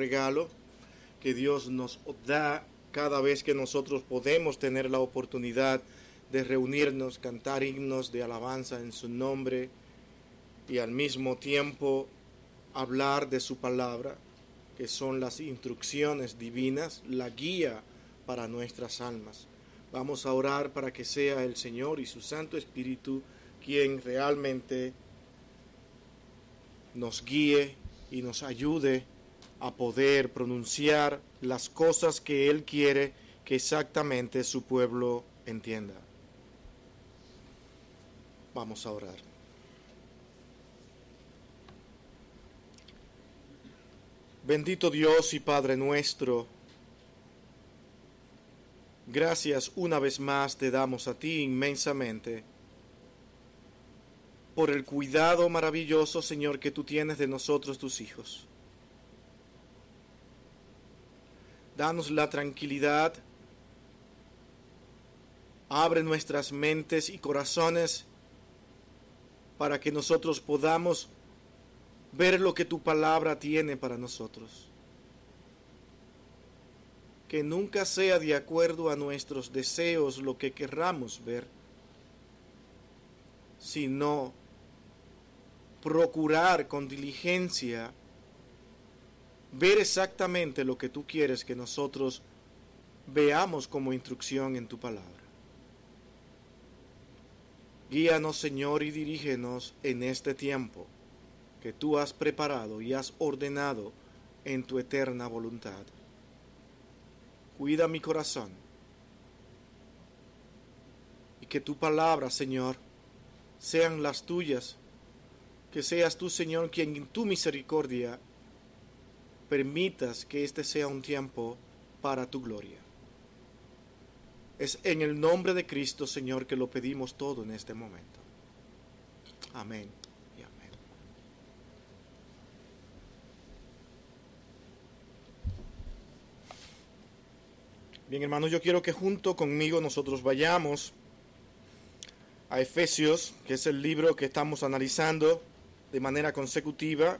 regalo que Dios nos da cada vez que nosotros podemos tener la oportunidad de reunirnos, cantar himnos de alabanza en su nombre y al mismo tiempo hablar de su palabra, que son las instrucciones divinas, la guía para nuestras almas. Vamos a orar para que sea el Señor y su Santo Espíritu quien realmente nos guíe y nos ayude a poder pronunciar las cosas que Él quiere que exactamente su pueblo entienda. Vamos a orar. Bendito Dios y Padre nuestro, gracias una vez más te damos a ti inmensamente por el cuidado maravilloso, Señor, que tú tienes de nosotros, tus hijos. Danos la tranquilidad, abre nuestras mentes y corazones para que nosotros podamos ver lo que tu palabra tiene para nosotros. Que nunca sea de acuerdo a nuestros deseos lo que querramos ver, sino procurar con diligencia ver exactamente lo que tú quieres que nosotros veamos como instrucción en tu palabra. Guíanos, Señor, y dirígenos en este tiempo que tú has preparado y has ordenado en tu eterna voluntad. Cuida mi corazón y que tu palabra, Señor, sean las tuyas que seas tú, Señor, quien en tu misericordia permitas que este sea un tiempo para tu gloria. Es en el nombre de Cristo, Señor, que lo pedimos todo en este momento. Amén y amén. Bien, hermanos, yo quiero que junto conmigo nosotros vayamos a Efesios, que es el libro que estamos analizando de manera consecutiva.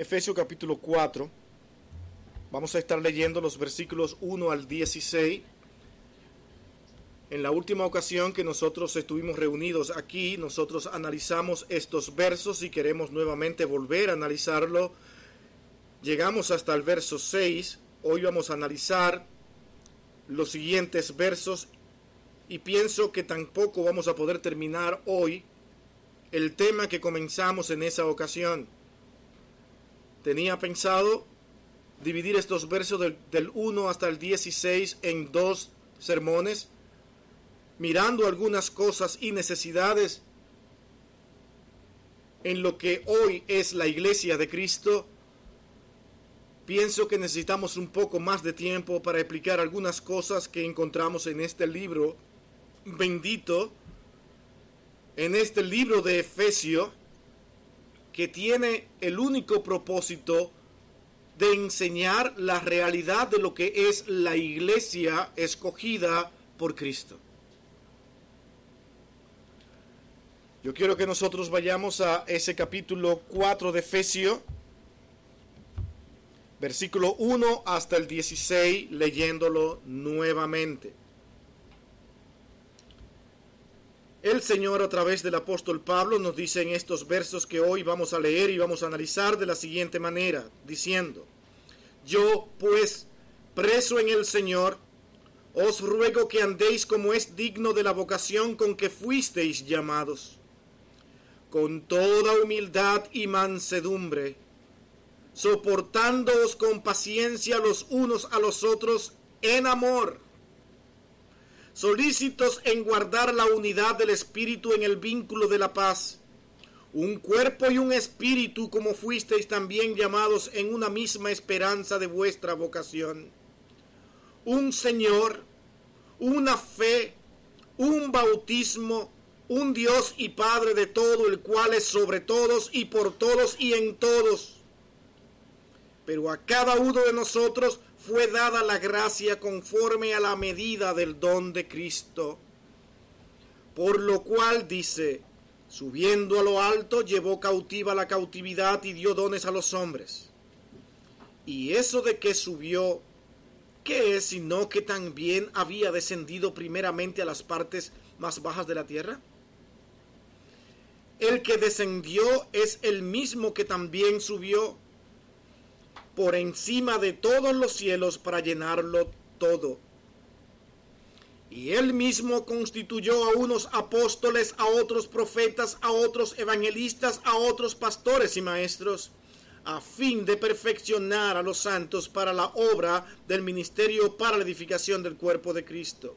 Efesios capítulo 4. Vamos a estar leyendo los versículos 1 al 16. En la última ocasión que nosotros estuvimos reunidos aquí, nosotros analizamos estos versos y queremos nuevamente volver a analizarlo. Llegamos hasta el verso 6. Hoy vamos a analizar los siguientes versos y pienso que tampoco vamos a poder terminar hoy el tema que comenzamos en esa ocasión. Tenía pensado dividir estos versos del, del 1 hasta el 16 en dos sermones, mirando algunas cosas y necesidades en lo que hoy es la iglesia de Cristo. Pienso que necesitamos un poco más de tiempo para explicar algunas cosas que encontramos en este libro bendito en este libro de Efesio que tiene el único propósito de enseñar la realidad de lo que es la iglesia escogida por Cristo. Yo quiero que nosotros vayamos a ese capítulo 4 de Efesio, versículo 1 hasta el 16, leyéndolo nuevamente. El Señor a través del apóstol Pablo nos dice en estos versos que hoy vamos a leer y vamos a analizar de la siguiente manera, diciendo, yo pues, preso en el Señor, os ruego que andéis como es digno de la vocación con que fuisteis llamados, con toda humildad y mansedumbre, soportándoos con paciencia los unos a los otros en amor solícitos en guardar la unidad del Espíritu en el vínculo de la paz, un cuerpo y un espíritu como fuisteis también llamados en una misma esperanza de vuestra vocación, un Señor, una fe, un bautismo, un Dios y Padre de todo, el cual es sobre todos y por todos y en todos. Pero a cada uno de nosotros fue dada la gracia conforme a la medida del don de Cristo. Por lo cual dice, Subiendo a lo alto, llevó cautiva la cautividad y dio dones a los hombres. Y eso de que subió, ¿qué es sino que también había descendido primeramente a las partes más bajas de la tierra? El que descendió es el mismo que también subió por encima de todos los cielos para llenarlo todo. Y él mismo constituyó a unos apóstoles, a otros profetas, a otros evangelistas, a otros pastores y maestros, a fin de perfeccionar a los santos para la obra del ministerio para la edificación del cuerpo de Cristo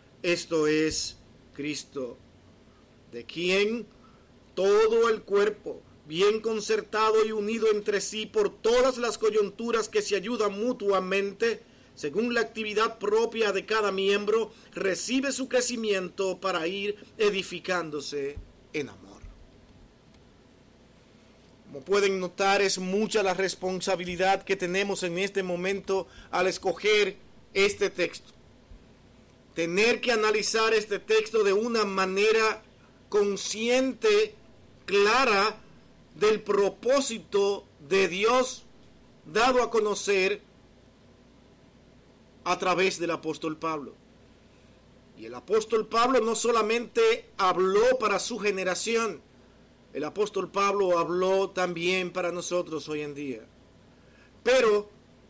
esto es Cristo, de quien todo el cuerpo, bien concertado y unido entre sí por todas las coyunturas que se ayudan mutuamente, según la actividad propia de cada miembro, recibe su crecimiento para ir edificándose en amor. Como pueden notar, es mucha la responsabilidad que tenemos en este momento al escoger este texto tener que analizar este texto de una manera consciente, clara, del propósito de Dios dado a conocer a través del apóstol Pablo. Y el apóstol Pablo no solamente habló para su generación, el apóstol Pablo habló también para nosotros hoy en día. Pero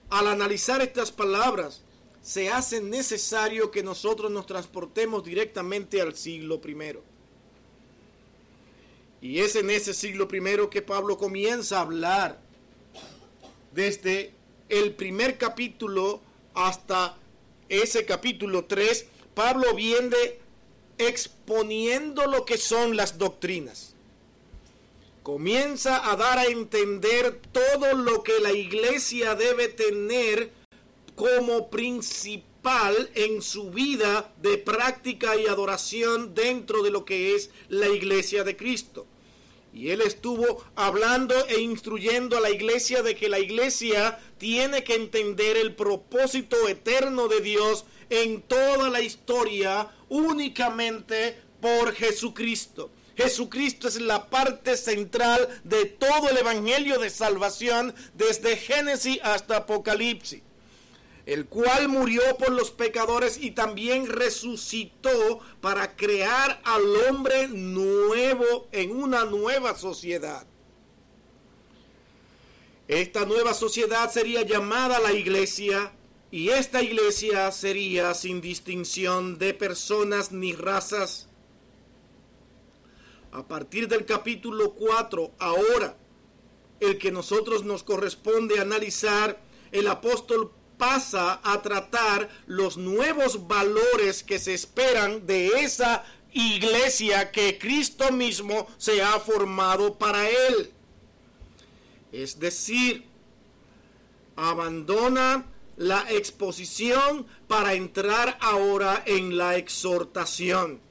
al analizar estas palabras, se hace necesario que nosotros nos transportemos directamente al siglo primero. Y es en ese siglo primero que Pablo comienza a hablar desde el primer capítulo hasta ese capítulo 3. Pablo viene exponiendo lo que son las doctrinas. Comienza a dar a entender todo lo que la iglesia debe tener como principal en su vida de práctica y adoración dentro de lo que es la iglesia de Cristo. Y él estuvo hablando e instruyendo a la iglesia de que la iglesia tiene que entender el propósito eterno de Dios en toda la historia únicamente por Jesucristo. Jesucristo es la parte central de todo el Evangelio de salvación desde Génesis hasta Apocalipsis el cual murió por los pecadores y también resucitó para crear al hombre nuevo en una nueva sociedad. Esta nueva sociedad sería llamada la iglesia y esta iglesia sería sin distinción de personas ni razas. A partir del capítulo 4, ahora, el que nosotros nos corresponde analizar, el apóstol pasa a tratar los nuevos valores que se esperan de esa iglesia que Cristo mismo se ha formado para él. Es decir, abandona la exposición para entrar ahora en la exhortación.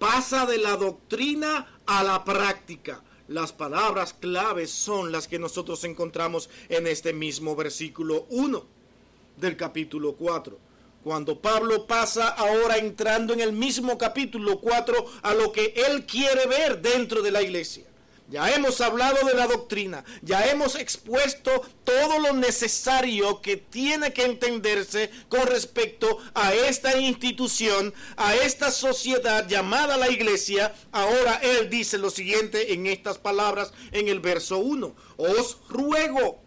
Pasa de la doctrina a la práctica. Las palabras claves son las que nosotros encontramos en este mismo versículo 1 del capítulo 4. Cuando Pablo pasa ahora entrando en el mismo capítulo 4 a lo que él quiere ver dentro de la iglesia. Ya hemos hablado de la doctrina, ya hemos expuesto todo lo necesario que tiene que entenderse con respecto a esta institución, a esta sociedad llamada la iglesia. Ahora él dice lo siguiente en estas palabras en el verso 1. Os ruego,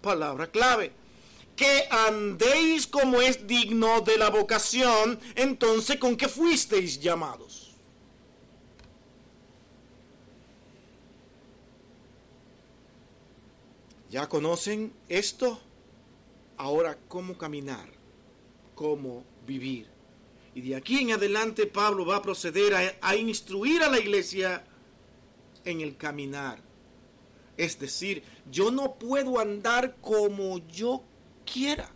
palabra clave, que andéis como es digno de la vocación, entonces con que fuisteis llamados. ¿Ya conocen esto? Ahora, ¿cómo caminar? ¿Cómo vivir? Y de aquí en adelante Pablo va a proceder a, a instruir a la iglesia en el caminar. Es decir, yo no puedo andar como yo quiera.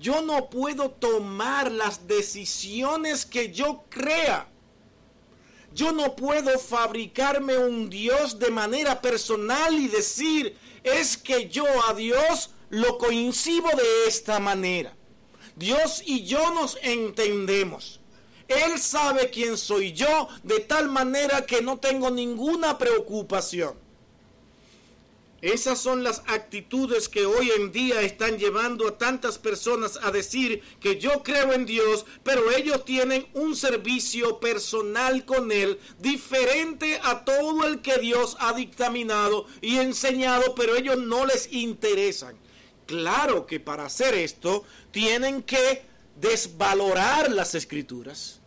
Yo no puedo tomar las decisiones que yo crea. Yo no puedo fabricarme un Dios de manera personal y decir, es que yo a Dios lo coincido de esta manera. Dios y yo nos entendemos. Él sabe quién soy yo de tal manera que no tengo ninguna preocupación. Esas son las actitudes que hoy en día están llevando a tantas personas a decir que yo creo en Dios, pero ellos tienen un servicio personal con Él diferente a todo el que Dios ha dictaminado y enseñado, pero ellos no les interesan. Claro que para hacer esto tienen que desvalorar las escrituras.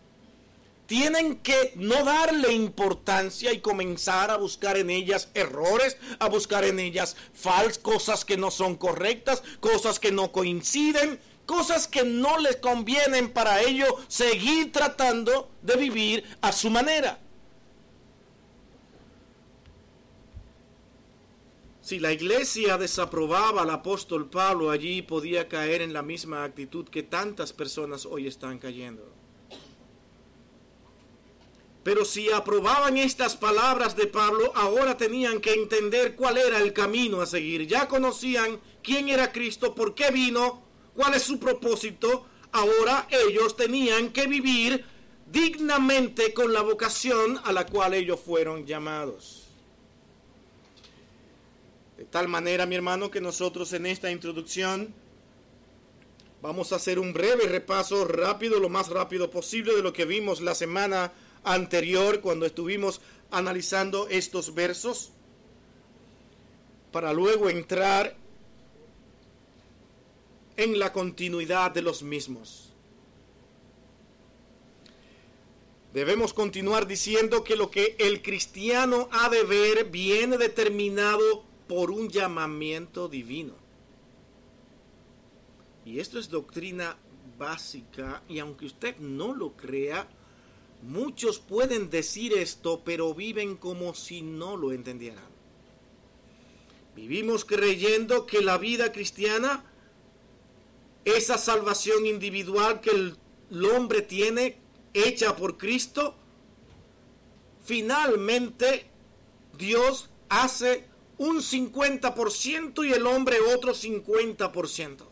Tienen que no darle importancia y comenzar a buscar en ellas errores, a buscar en ellas falsas, cosas que no son correctas, cosas que no coinciden, cosas que no les convienen para ellos seguir tratando de vivir a su manera. Si la iglesia desaprobaba al apóstol Pablo, allí podía caer en la misma actitud que tantas personas hoy están cayendo. Pero si aprobaban estas palabras de Pablo, ahora tenían que entender cuál era el camino a seguir. Ya conocían quién era Cristo, por qué vino, cuál es su propósito. Ahora ellos tenían que vivir dignamente con la vocación a la cual ellos fueron llamados. De tal manera, mi hermano, que nosotros en esta introducción vamos a hacer un breve repaso rápido, lo más rápido posible, de lo que vimos la semana anterior cuando estuvimos analizando estos versos, para luego entrar en la continuidad de los mismos. Debemos continuar diciendo que lo que el cristiano ha de ver viene determinado por un llamamiento divino. Y esto es doctrina básica y aunque usted no lo crea, muchos pueden decir esto, pero viven como si no lo entendieran. Vivimos creyendo que la vida cristiana, esa salvación individual que el, hombre tiene, hecha por Cristo, finalmente Dios hace un 50% y el hombre otro 50%.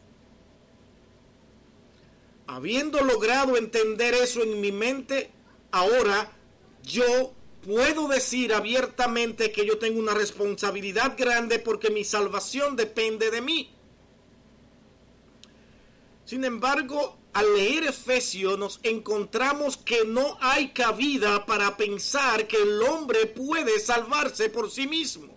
Habiendo logrado entender eso en mi mente, ahora yo puedo decir abiertamente que yo tengo una responsabilidad grande porque mi salvación depende de mí. Sin embargo, al leer Efesios nos encontramos que no hay cabida para pensar que el hombre puede salvarse por sí mismo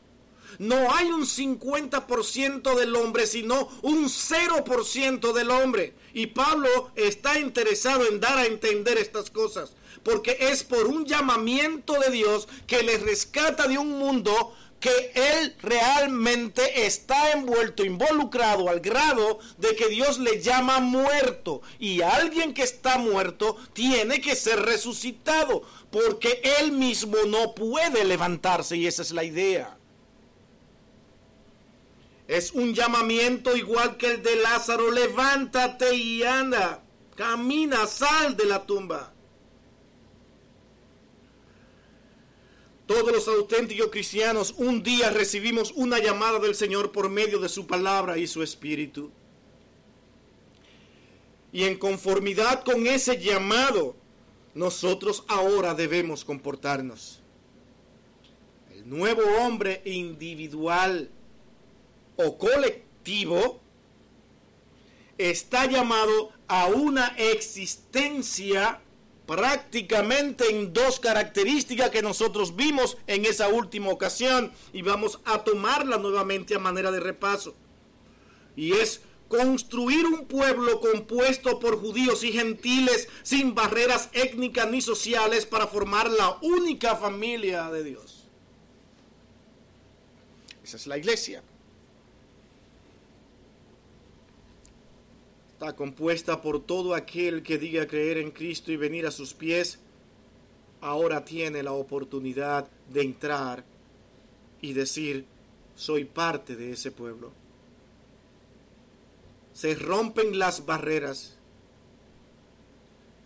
no hay un 50% del hombre, sino un 0% del hombre. Y Pablo está interesado en dar a entender estas cosas, porque es por un llamamiento de Dios que le rescata de un mundo que él realmente está envuelto, involucrado al grado de que Dios le llama muerto. Y alguien que está muerto tiene que ser resucitado, porque él mismo no puede levantarse y esa es la idea. Es un llamamiento igual que el de Lázaro, levántate y anda, camina, sal de la tumba. Todos los auténticos cristianos un día recibimos una llamada del Señor por medio de su palabra y su espíritu. Y en conformidad con ese llamado, nosotros ahora debemos comportarnos. El nuevo hombre individual o colectivo está llamado a una existencia prácticamente en dos características que nosotros vimos en esa última ocasión y vamos a tomarla nuevamente a manera de repaso. Y es construir un pueblo compuesto por judíos y gentiles sin barreras étnicas ni sociales para formar la única familia de Dios. Esa es la iglesia. Está compuesta por todo aquel que diga creer en Cristo y venir a sus pies ahora tiene la oportunidad de entrar y decir, soy parte de ese pueblo. Se rompen las barreras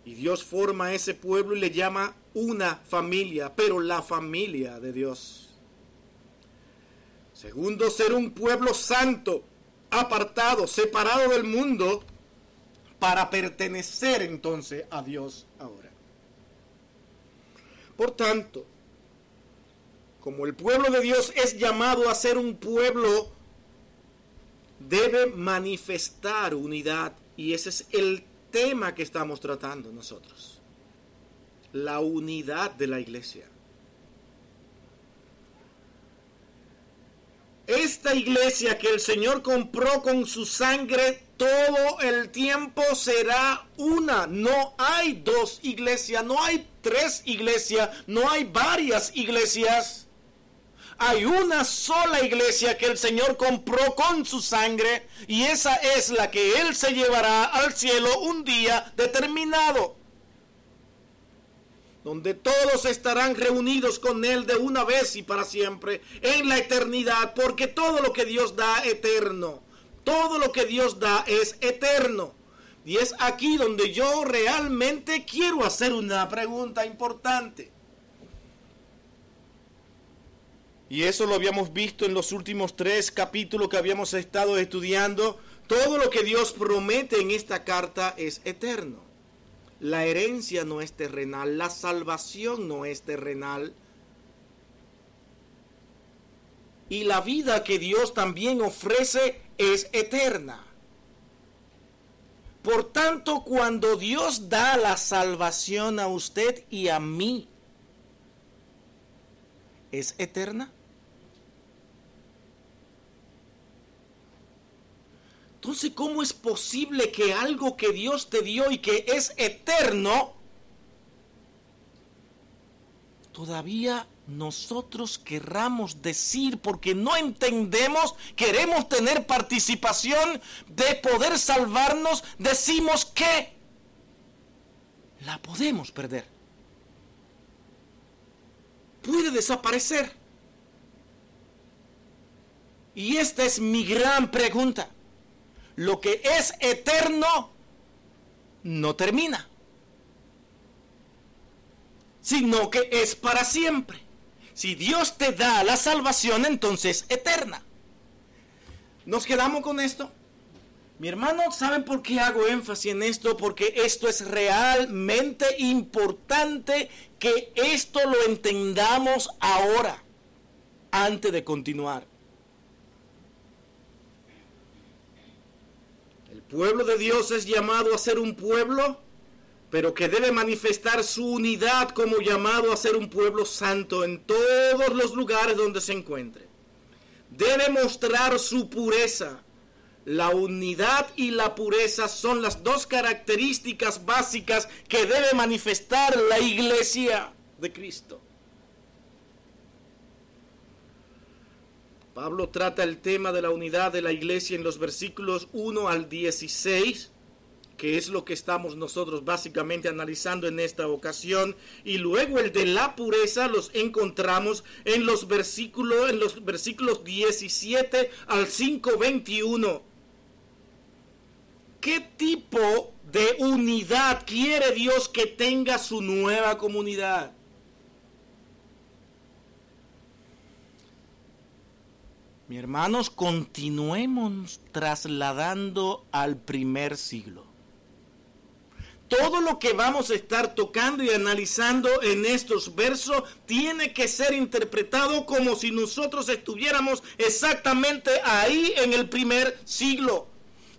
y Dios forma ese pueblo y le llama una familia, pero la familia de Dios. Segundo, ser un pueblo santo, apartado, separado del mundo, para pertenecer entonces a Dios ahora. Por tanto, como el pueblo de Dios es llamado a ser un pueblo, debe manifestar unidad. Y ese es el tema que estamos tratando nosotros. La unidad de la iglesia. Esta iglesia que el Señor compró con su sangre todo el tiempo será una. No hay dos iglesias, no hay tres iglesias, no hay varias iglesias. Hay una sola iglesia que el Señor compró con su sangre y esa es la que Él se llevará al cielo un día determinado donde todos estarán reunidos con Él de una vez y para siempre en la eternidad, porque todo lo que Dios da eterno, todo lo que Dios da es eterno. Y es aquí donde yo realmente quiero hacer una pregunta importante. Y eso lo habíamos visto en los últimos tres capítulos que habíamos estado estudiando. Todo lo que Dios promete en esta carta es eterno. La herencia no es terrenal, la salvación no es terrenal. Y la vida que Dios también ofrece es eterna. Por tanto, cuando Dios da la salvación a usted y a mí, ¿es eterna? Entonces, ¿cómo es posible que algo que Dios te dio y que es eterno, todavía nosotros querramos decir, porque no entendemos, queremos tener participación de poder salvarnos, decimos que la podemos perder. Puede desaparecer. Y esta es mi gran pregunta lo que es eterno no termina, sino que es para siempre. Si Dios te da la salvación, entonces eterna. ¿Nos quedamos con esto? Mi hermano, ¿saben por qué hago énfasis en esto? Porque esto es realmente importante que esto lo entendamos ahora, antes de continuar. pueblo de Dios es llamado a ser un pueblo, pero que debe manifestar su unidad como llamado a ser un pueblo santo en todos los lugares donde se encuentre. Debe mostrar su pureza. La unidad y la pureza son las dos características básicas que debe manifestar la iglesia de Cristo. Pablo trata el tema de la unidad de la iglesia en los versículos 1 al 16, que es lo que estamos nosotros básicamente analizando en esta ocasión, y luego el de la pureza los encontramos en los versículos en los versículos 17 al 5:21. ¿Qué tipo de unidad quiere Dios que tenga su nueva comunidad? Mi hermanos, continuemos trasladando al primer siglo. Todo lo que vamos a estar tocando y analizando en estos versos tiene que ser interpretado como si nosotros estuviéramos exactamente ahí en el primer siglo.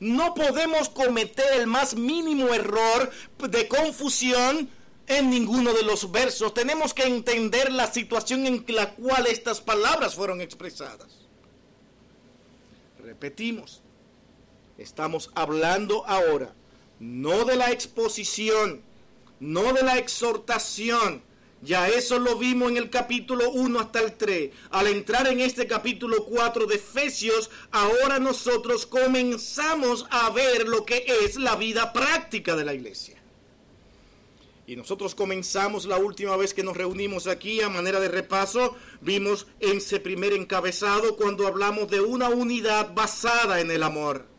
No podemos cometer el más mínimo error de confusión en ninguno de los versos. Tenemos que entender la situación en la cual estas palabras fueron expresadas. Repetimos, estamos hablando ahora no de la exposición, no de la exhortación. Ya eso lo vimos en el capítulo 1 hasta el 3. Al entrar en este capítulo 4 de Efesios, ahora nosotros comenzamos a ver lo que es la vida práctica de la iglesia. Y nosotros comenzamos la última vez que nos reunimos aquí a manera de repaso, vimos en ese primer encabezado cuando hablamos de una unidad basada en el amor.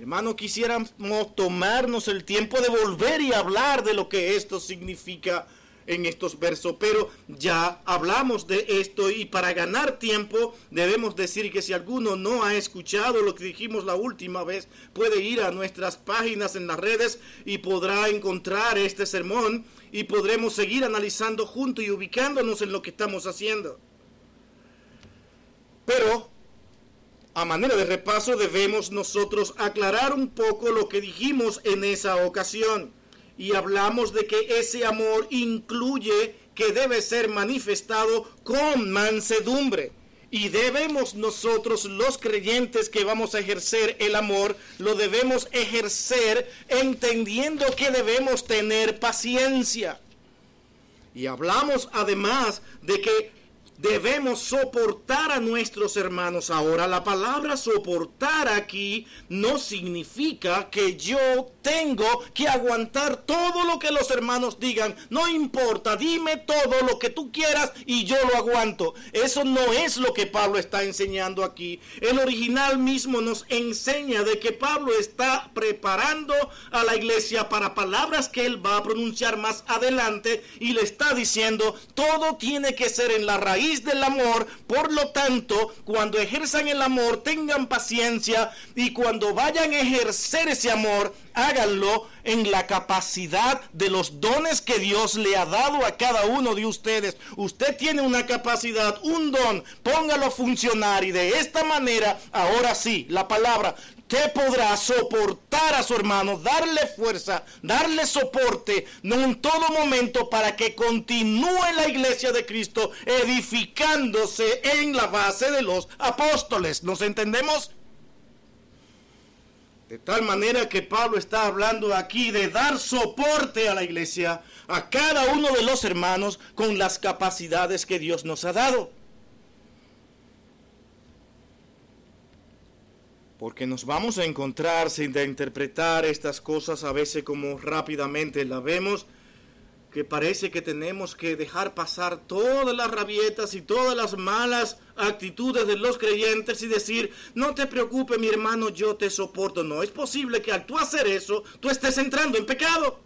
Hermano, quisiéramos tomarnos el tiempo de volver y hablar de lo que esto significa en estos versos, pero ya hablamos de esto y para ganar tiempo debemos decir que si alguno no ha escuchado lo que dijimos la última vez, puede ir a nuestras páginas en las redes y podrá encontrar este sermón y podremos seguir analizando juntos y ubicándonos en lo que estamos haciendo. Pero a manera de repaso debemos nosotros aclarar un poco lo que dijimos en esa ocasión y hablamos de que ese amor incluye que debe ser manifestado con mansedumbre. Y debemos nosotros, los creyentes que vamos a ejercer el amor, lo debemos ejercer entendiendo que debemos tener paciencia. Y hablamos además de que debemos soportar a nuestros hermanos. Ahora, la palabra soportar aquí no significa que yo tengo que aguantar todo lo que los hermanos digan. No importa, dime todo lo que tú quieras y yo lo aguanto. Eso no es lo que Pablo está enseñando aquí. El original mismo nos enseña de que Pablo está preparando a la iglesia para palabras que él va a pronunciar más adelante y le está diciendo, todo tiene que ser en la raíz del amor. Por lo tanto, cuando ejerzan el amor, tengan paciencia y cuando vayan a ejercer ese amor, háganlo en la capacidad de los dones que Dios le ha dado a cada uno de ustedes. Usted tiene una capacidad, un don, póngalo a funcionar y de esta manera, ahora sí, la palabra, usted podrá soportar a su hermano, darle fuerza, darle soporte, en todo momento para que continúe la iglesia de Cristo edificándose en la base de los apóstoles. ¿Nos entendemos? De tal manera que Pablo está hablando aquí de dar soporte a la iglesia, a cada uno de los hermanos con las capacidades que Dios nos ha dado. Porque nos vamos a encontrar sin interpretar estas cosas a veces como rápidamente la vemos, que parece que tenemos que dejar pasar todas las rabietas y todas las malas actitudes de los creyentes y decir, no te preocupes mi hermano, yo te soporto. No, es posible que al tú hacer eso, tú estés entrando en pecado.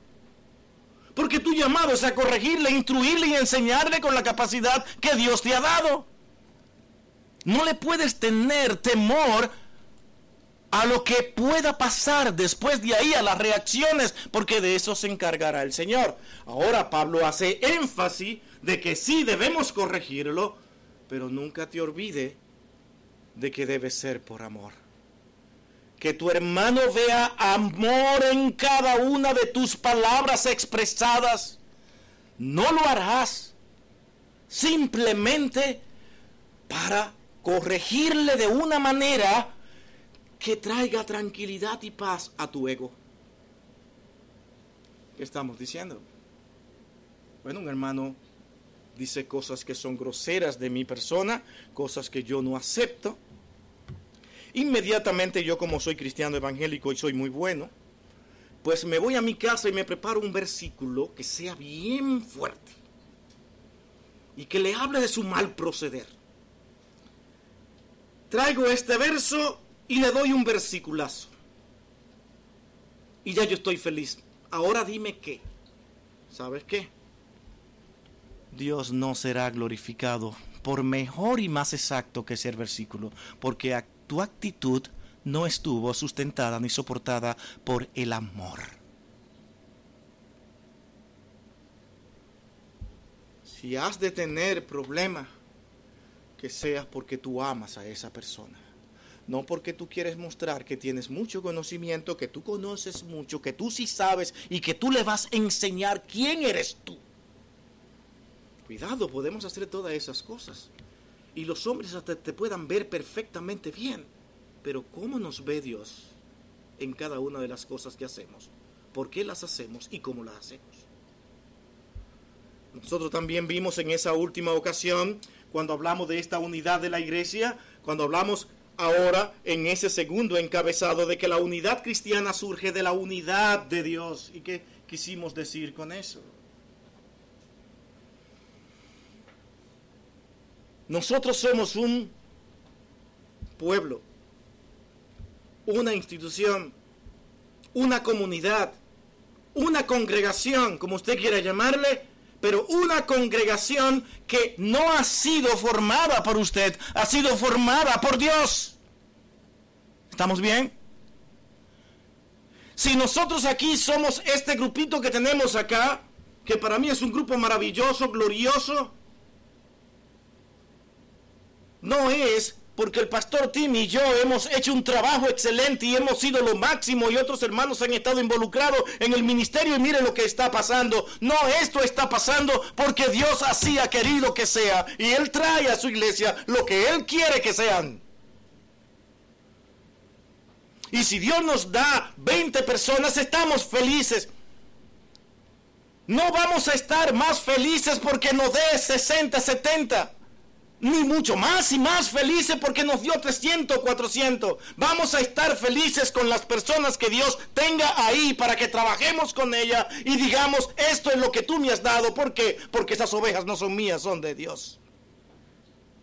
Porque tu llamado es a corregirle, instruirle y enseñarle con la capacidad que Dios te ha dado. No le puedes tener temor a lo que pueda pasar después de ahí, a las reacciones, porque de eso se encargará el Señor. Ahora Pablo hace énfasis de que sí debemos corregirlo, pero nunca te olvide de que debe ser por amor. Que tu hermano vea amor en cada una de tus palabras expresadas. No lo harás simplemente para corregirle de una manera que traiga tranquilidad y paz a tu ego. ¿Qué estamos diciendo? Bueno, un hermano dice cosas que son groseras de mi persona, cosas que yo no acepto. Inmediatamente yo como soy cristiano evangélico y soy muy bueno, pues me voy a mi casa y me preparo un versículo que sea bien fuerte y que le hable de su mal proceder. Traigo este verso y le doy un versiculazo. Y ya yo estoy feliz. Ahora dime qué. ¿Sabes qué? Dios no será glorificado por mejor y más exacto que ese versículo, porque tu actitud no estuvo sustentada ni soportada por el amor. Si has de tener problema, que sea porque tú amas a esa persona no porque tú quieres mostrar que tienes mucho conocimiento, que tú conoces mucho, que tú sí sabes y que tú le vas a enseñar quién eres tú. Cuidado, podemos hacer todas esas cosas. Y los hombres hasta te puedan ver perfectamente bien. Pero ¿cómo nos ve Dios en cada una de las cosas que hacemos? ¿Por qué las hacemos y cómo las hacemos? Nosotros también vimos en esa última ocasión, cuando hablamos de esta unidad de la iglesia, cuando hablamos ahora en ese segundo encabezado de que la unidad cristiana surge de la unidad de Dios. ¿Y qué, quisimos decir con eso. Nosotros somos un pueblo, una institución, una comunidad, una congregación, como usted quiera llamarle, pero una congregación que no ha sido formada por usted, ha sido formada por Dios. ¿Estamos bien? Si nosotros aquí somos este grupito que tenemos acá, que para mí es un grupo maravilloso, glorioso, no es porque el pastor Tim y yo hemos hecho un trabajo excelente y hemos sido lo máximo y otros hermanos han estado involucrados en el ministerio y mire lo que está pasando. No, esto está pasando porque Dios así ha querido que sea y Él trae a su iglesia lo que Él quiere que sean. Y si Dios nos da 20 personas, estamos felices. No vamos a estar más felices porque nos dé 60, 70 ni mucho más y más felices porque nos dio 300, 400. Vamos a estar felices con las personas que Dios tenga ahí para que trabajemos con ella y digamos, esto es lo que tú me has dado. ¿Por qué? Porque esas ovejas no son mías, son de Dios.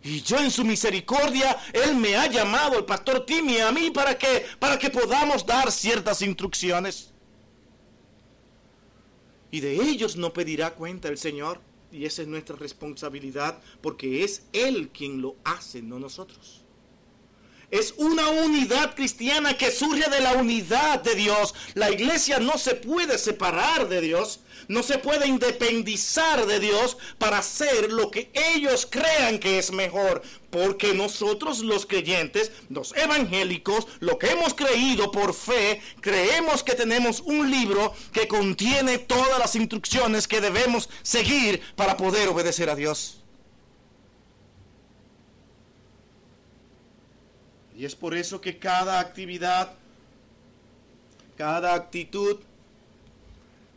Y yo en su misericordia, Él me ha llamado, el pastor Timmy, a mí para que, para que podamos dar ciertas instrucciones. Y de ellos no pedirá cuenta el Señor. Y esa es nuestra responsabilidad porque es Él quien lo hace, no nosotros. Es una unidad cristiana que surge de la unidad de Dios. La iglesia no se puede separar de Dios no se puede independizar de Dios para hacer lo que ellos crean que es mejor. Porque nosotros los creyentes, los evangélicos, lo que hemos creído por fe, creemos que tenemos un libro que contiene todas las instrucciones que debemos seguir para poder obedecer a Dios. Y es por eso que cada actividad, cada actitud,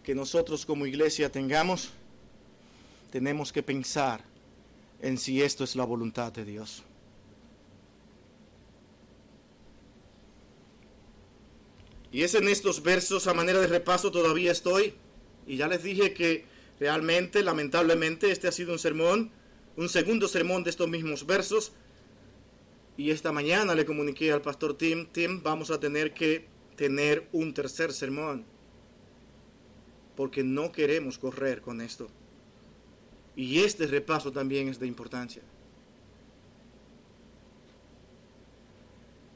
que nosotros como iglesia tengamos, tenemos que pensar en si esto es la voluntad de Dios. Y es en estos versos, a manera de repaso, todavía estoy. Y ya les dije que realmente, lamentablemente, este ha sido un sermón, un segundo sermón de estos mismos versos. Y esta mañana le comuniqué al pastor Tim, Tim, vamos a tener que tener un tercer sermón porque no queremos correr con esto. Y este repaso también es de importancia.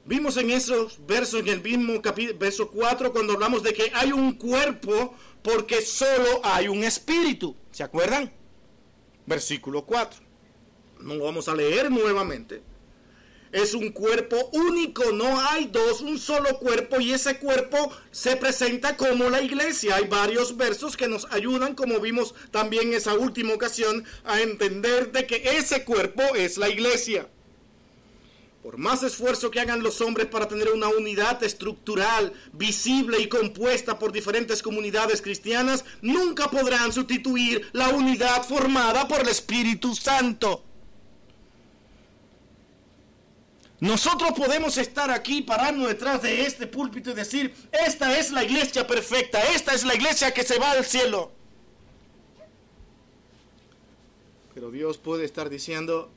Vimos en esos versos, en el mismo capítulo, verso 4, cuando hablamos de que hay un cuerpo porque solo hay un espíritu. ¿Se acuerdan? Versículo 4. No vamos a leer nuevamente es un cuerpo único, no hay dos, un solo cuerpo y ese cuerpo se presenta como la iglesia. Hay varios versos que nos ayudan, como vimos también esa última ocasión, a entender de que ese cuerpo es la iglesia. Por más esfuerzo que hagan los hombres para tener una unidad estructural, visible y compuesta por diferentes comunidades cristianas, nunca podrán sustituir la unidad formada por el Espíritu Santo. Nosotros podemos estar aquí parando detrás de este púlpito y decir, esta es la iglesia perfecta, esta es la iglesia que se va al cielo. Pero Dios puede estar diciendo,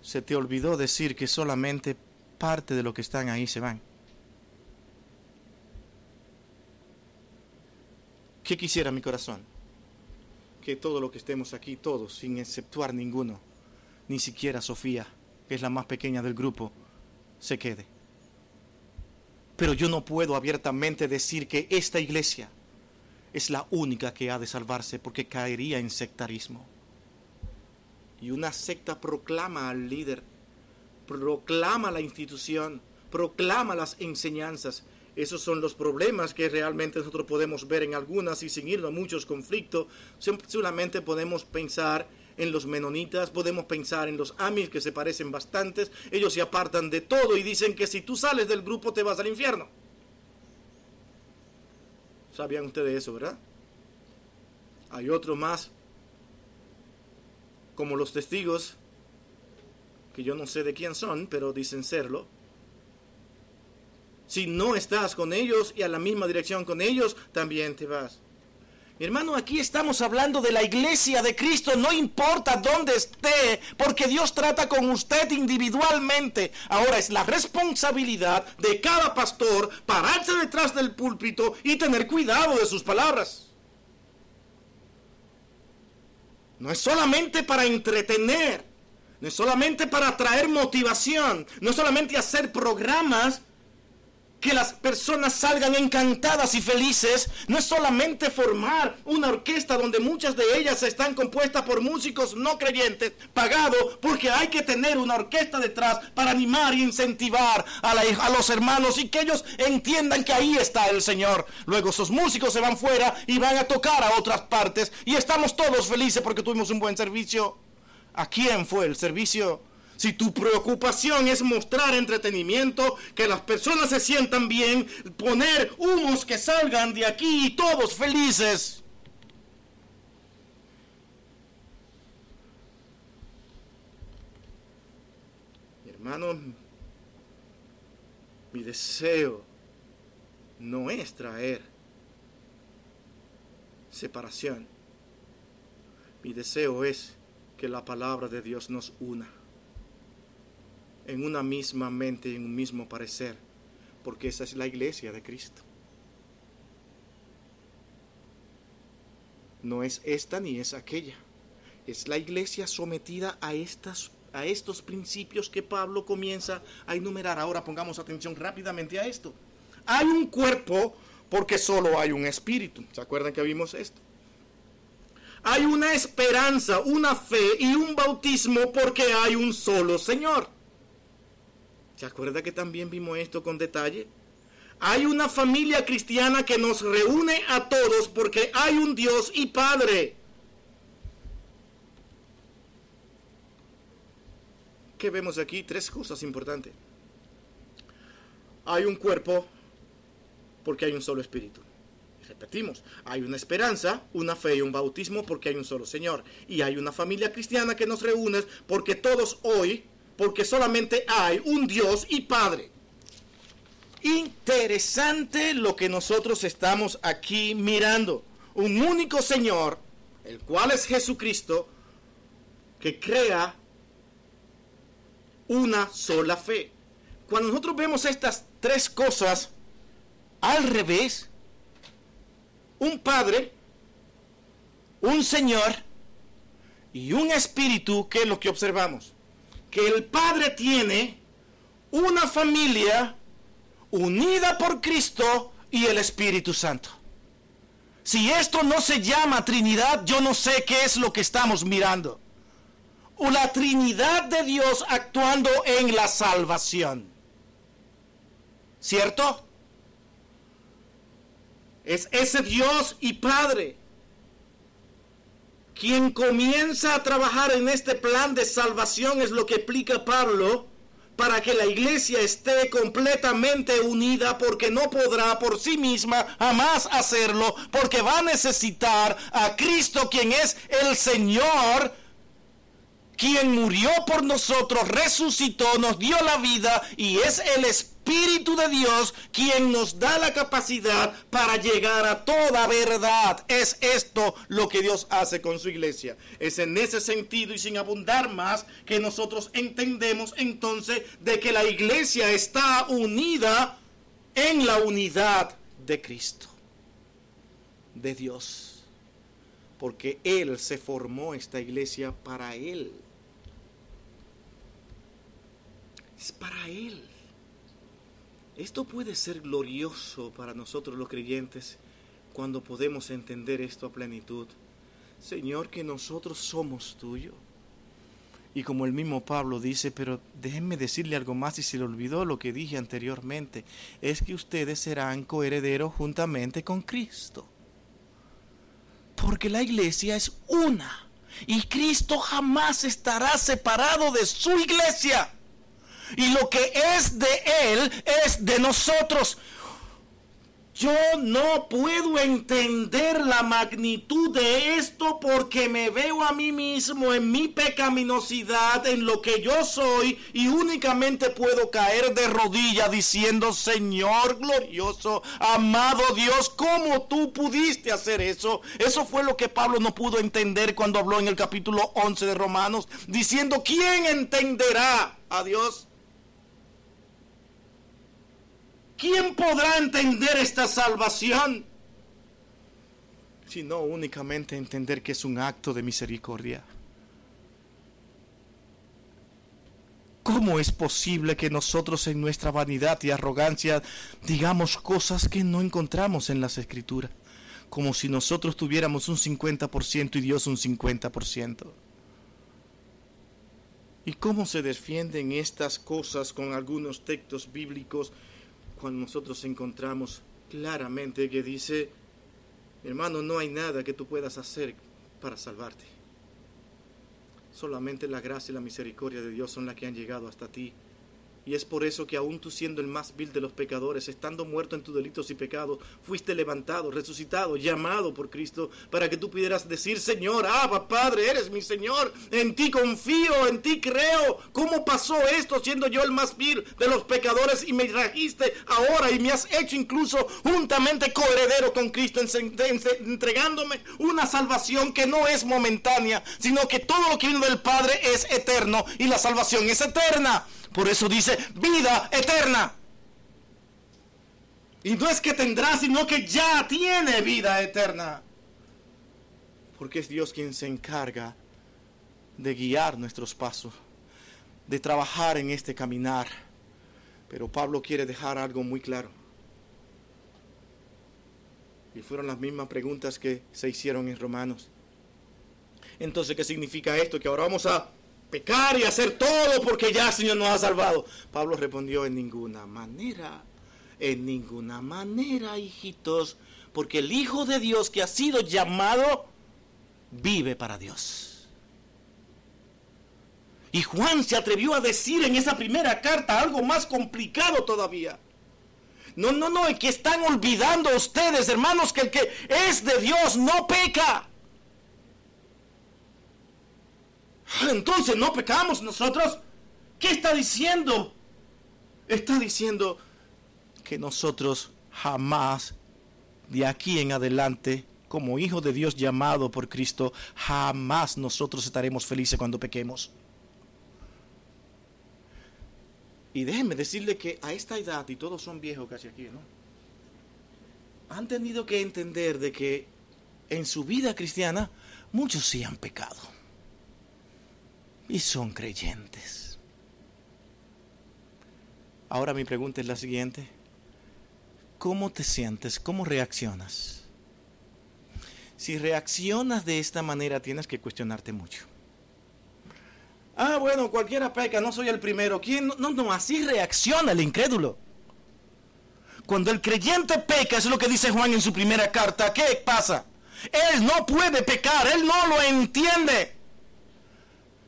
se te olvidó decir que solamente parte de lo que están ahí se van. ¿Qué quisiera mi corazón? Que todo lo que estemos aquí, todos, sin exceptuar ninguno, ni siquiera Sofía, que es la más pequeña del grupo, se quede. Pero yo no puedo abiertamente decir que esta iglesia es la única que ha de salvarse porque caería en sectarismo. Y una secta proclama al líder, proclama la institución, proclama las enseñanzas. Esos son los problemas que realmente nosotros podemos ver en algunas y sin ir a muchos conflictos. Solamente podemos pensar en los menonitas, podemos pensar en los amis que se parecen bastantes, ellos se apartan de todo y dicen que si tú sales del grupo te vas al infierno. ¿Sabían ustedes eso, verdad? Hay otro más, como los testigos, que yo no sé de quién son, pero dicen serlo, Si no estás con ellos y a la misma dirección con ellos, también te vas. Mi hermano, aquí estamos hablando de la iglesia de Cristo, no importa dónde esté, porque Dios trata con usted individualmente. Ahora es la responsabilidad de cada pastor pararse detrás del púlpito y tener cuidado de sus palabras. No es solamente para entretener, no es solamente para traer motivación, no es solamente hacer programas que las personas salgan encantadas y felices no es solamente formar una orquesta donde muchas de ellas están compuestas por músicos no creyentes, pagado porque hay que tener una orquesta detrás para animar e incentivar a, a los hermanos y que ellos entiendan que ahí está el Señor. Luego esos músicos se van fuera y van a tocar a otras partes y estamos todos felices porque tuvimos un buen servicio. ¿A quién fue el servicio? Si tu preocupación es mostrar entretenimiento, que las personas se sientan bien, poner humos que salgan de aquí y todos felices. Mi hermano, mi deseo no es traer separación. Mi deseo es que la palabra de Dios nos una en una misma mente y en un mismo parecer, porque esa es la iglesia de Cristo. No es esta ni es aquella. Es la iglesia sometida a, estas, a estos principios que Pablo comienza a enumerar. Ahora pongamos atención rápidamente a esto. Hay un cuerpo porque solo hay un espíritu. ¿Se acuerdan que vimos esto? Hay una esperanza, una fe y un bautismo porque hay un solo Señor. ¿Se acuerda que también vimos esto con detalle? Hay una familia cristiana que nos reúne a todos porque hay un Dios y Padre. ¿Qué vemos aquí? Tres cosas importantes. Hay un cuerpo porque hay un solo espíritu. Repetimos, hay una esperanza, una fe y un bautismo porque hay un solo Señor. Y hay una familia cristiana que nos reúne porque todos hoy porque solamente hay un Dios y Padre. Interesante lo que nosotros estamos aquí mirando. Un único Señor, el cual es Jesucristo, que crea una sola fe. Cuando nosotros vemos estas tres cosas al revés, un Padre, un Señor y un Espíritu, ¿qué es lo que observamos? Que el Padre tiene una familia unida por Cristo y el Espíritu Santo. Si esto no se llama Trinidad, yo no sé qué es lo que estamos mirando. La Trinidad de Dios actuando en la salvación. ¿Cierto? Es ese Dios y Padre quien comienza a trabajar en este plan de salvación es lo que explica Pablo para que la iglesia esté completamente unida porque no podrá por sí misma jamás hacerlo porque va a necesitar a Cristo quien es el Señor quien murió por nosotros, resucitó, nos dio la vida y es el Espíritu de Dios quien nos da la capacidad para llegar a toda verdad. Es esto lo que Dios hace con su iglesia. Es en ese sentido y sin abundar más que nosotros entendemos entonces de que la iglesia está unida en la unidad de Cristo, de Dios. Porque Él se formó esta iglesia para Él. Es para Él. Esto puede ser glorioso para nosotros los creyentes cuando podemos entender esto a plenitud. Señor, que nosotros somos tuyos. Y como el mismo Pablo dice, pero déjenme decirle algo más y se le olvidó lo que dije anteriormente, es que ustedes serán coherederos juntamente con Cristo. Porque la iglesia es una y Cristo jamás estará separado de su iglesia y lo que es de Él es de nosotros. yo no puedo entender la magnitud de esto porque me veo a mí mismo en mi pecaminosidad, en lo que yo soy, y únicamente puedo caer de rodillas diciendo, Señor glorioso, amado Dios, ¿cómo tú pudiste hacer eso? Eso fue lo que Pablo no pudo entender cuando habló en el capítulo 11 de Romanos, diciendo, ¿quién entenderá a Dios? ¿Quién podrá entender esta salvación? Sino únicamente entender que es un acto de misericordia. ¿Cómo es posible que nosotros en nuestra vanidad y arrogancia digamos cosas que no encontramos en las escrituras? Como si nosotros tuviéramos un 50% y Dios un 50%. ¿Y cómo se defienden estas cosas con algunos textos bíblicos? Cuando nosotros encontramos claramente que dice, hermano, no hay nada que tú puedas hacer para salvarte. Solamente la gracia y la misericordia de Dios son las que han llegado hasta ti y es por eso que aún tú siendo el más vil de los pecadores, estando muerto en tus delitos y pecados, fuiste levantado, resucitado, llamado por Cristo, para que tú pudieras decir, Señor, Abba, Padre, eres mi Señor, en ti confío, en ti creo. ¿Cómo pasó esto siendo yo el más vil de los pecadores y me trajiste ahora y me has hecho incluso juntamente coheredero con Cristo, entregándome una salvación que no es momentánea, sino que todo lo que vino del Padre es eterno y la salvación es eterna. Por eso dice vida eterna. Y no es que tendrá, sino que ya tiene vida eterna. Porque es Dios quien se encarga de guiar nuestros pasos, de trabajar en este caminar. Pero Pablo quiere dejar algo muy claro. Y fueron las mismas preguntas que se hicieron en Romanos. Entonces, ¿qué significa esto? Que ahora vamos a pecar y hacer todo porque ya el Señor nos ha salvado. Pablo respondió en ninguna manera, en ninguna manera, hijitos, porque el Hijo de Dios que ha sido llamado vive para Dios. Y Juan se atrevió a decir en esa primera carta algo más complicado todavía. No, no, no, es que están olvidando ustedes, hermanos, que el que es de Dios no peca. Entonces no pecamos nosotros. ¿Qué está diciendo? Está diciendo que nosotros jamás, de aquí en adelante, como hijos de Dios llamado por Cristo, jamás nosotros estaremos felices cuando pequemos. Y déjenme decirle que a esta edad, y todos son viejos casi aquí, ¿no? Han tenido que entender de que en su vida cristiana muchos sí han pecado y son creyentes. Ahora mi pregunta es la siguiente. ¿Cómo te sientes? ¿Cómo reaccionas? Si reaccionas de esta manera tienes que cuestionarte mucho. Ah, bueno, cualquiera peca, no soy el primero. ¿Quién? No, no, así reacciona el incrédulo. Cuando el creyente peca, es lo que dice Juan en su primera carta, ¿qué pasa? Él no puede pecar, él no lo entiende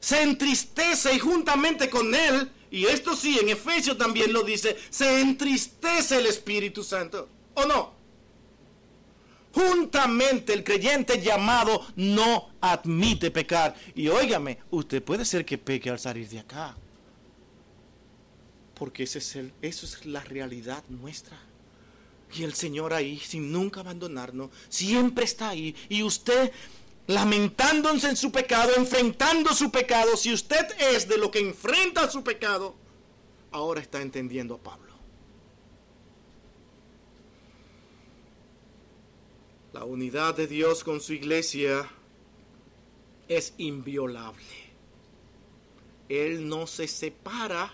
se entristece y juntamente con él, y esto sí, en Efesios también lo dice, se entristece el Espíritu Santo. ¿O no? Juntamente el creyente llamado no admite pecar. Y óigame, usted puede ser que peque al salir de acá. Porque ese es el, eso es la realidad nuestra. Y el Señor ahí, sin nunca abandonarnos, siempre está ahí. Y usted lamentándose en su pecado, enfrentando su pecado, si usted es de lo que enfrenta su pecado, ahora está entendiendo a Pablo. La unidad de Dios con su iglesia es inviolable. Él no se separa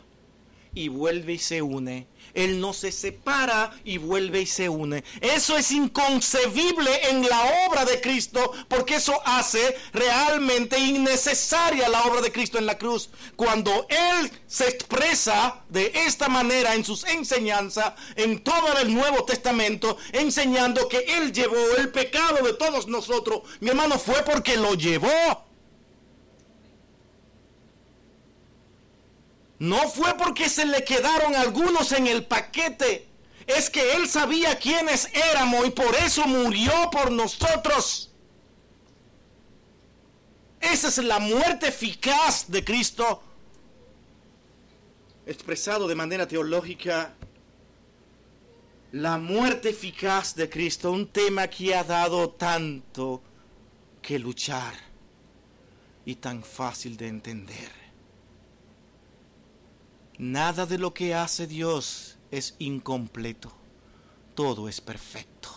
y vuelve y se une. Él no se separa y vuelve y se une. Eso es inconcebible en la obra de Cristo porque eso hace realmente innecesaria la obra de Cristo en la cruz. Cuando Él se expresa de esta manera en sus enseñanzas, en todo el Nuevo Testamento, enseñando que Él llevó el pecado de todos nosotros, mi hermano, fue porque lo llevó. No fue porque se le quedaron algunos en el paquete. es que Él sabía quiénes éramos y por eso murió por nosotros. Esa es la muerte eficaz de Cristo, expresado de manera teológica. La muerte eficaz de Cristo, un tema que ha dado tanto que luchar y tan fácil de entender. Nada de lo que hace Dios es incompleto, todo es perfecto.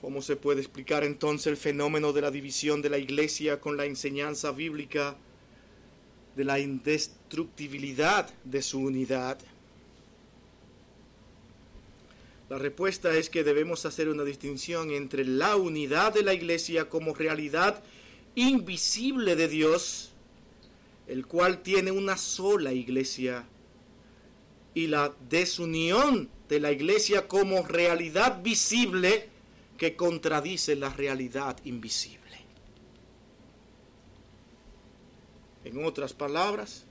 ¿Cómo se puede explicar entonces el fenómeno de la división de la iglesia con la enseñanza bíblica de la indestructibilidad de su unidad? La respuesta es que debemos hacer una distinción entre la unidad de la iglesia como realidad invisible de Dios, el cual tiene una sola iglesia, y la desunión de la iglesia como realidad visible que contradice la realidad invisible. En otras palabras,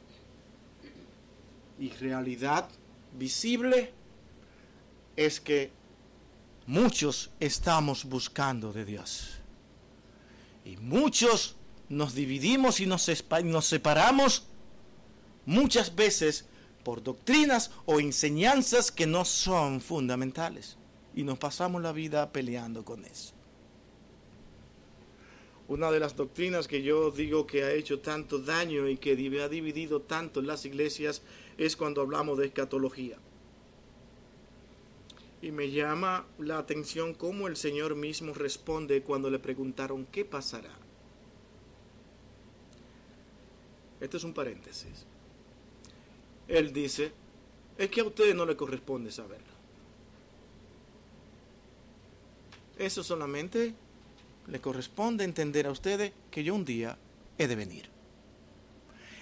y realidad visible es que muchos estamos buscando de Dios. Y muchos nos dividimos y nos, separamos muchas veces por doctrinas o enseñanzas que no son fundamentales. Y nos pasamos la vida peleando con eso. Una de las doctrinas que yo digo que ha hecho tanto daño y que ha dividido tanto las iglesias es cuando hablamos de escatología. Y me llama la atención cómo el Señor mismo responde cuando le preguntaron qué pasará. Este es un paréntesis. Él dice, es que a ustedes no le corresponde saberlo. Eso solamente le corresponde entender a ustedes que yo un día he de venir.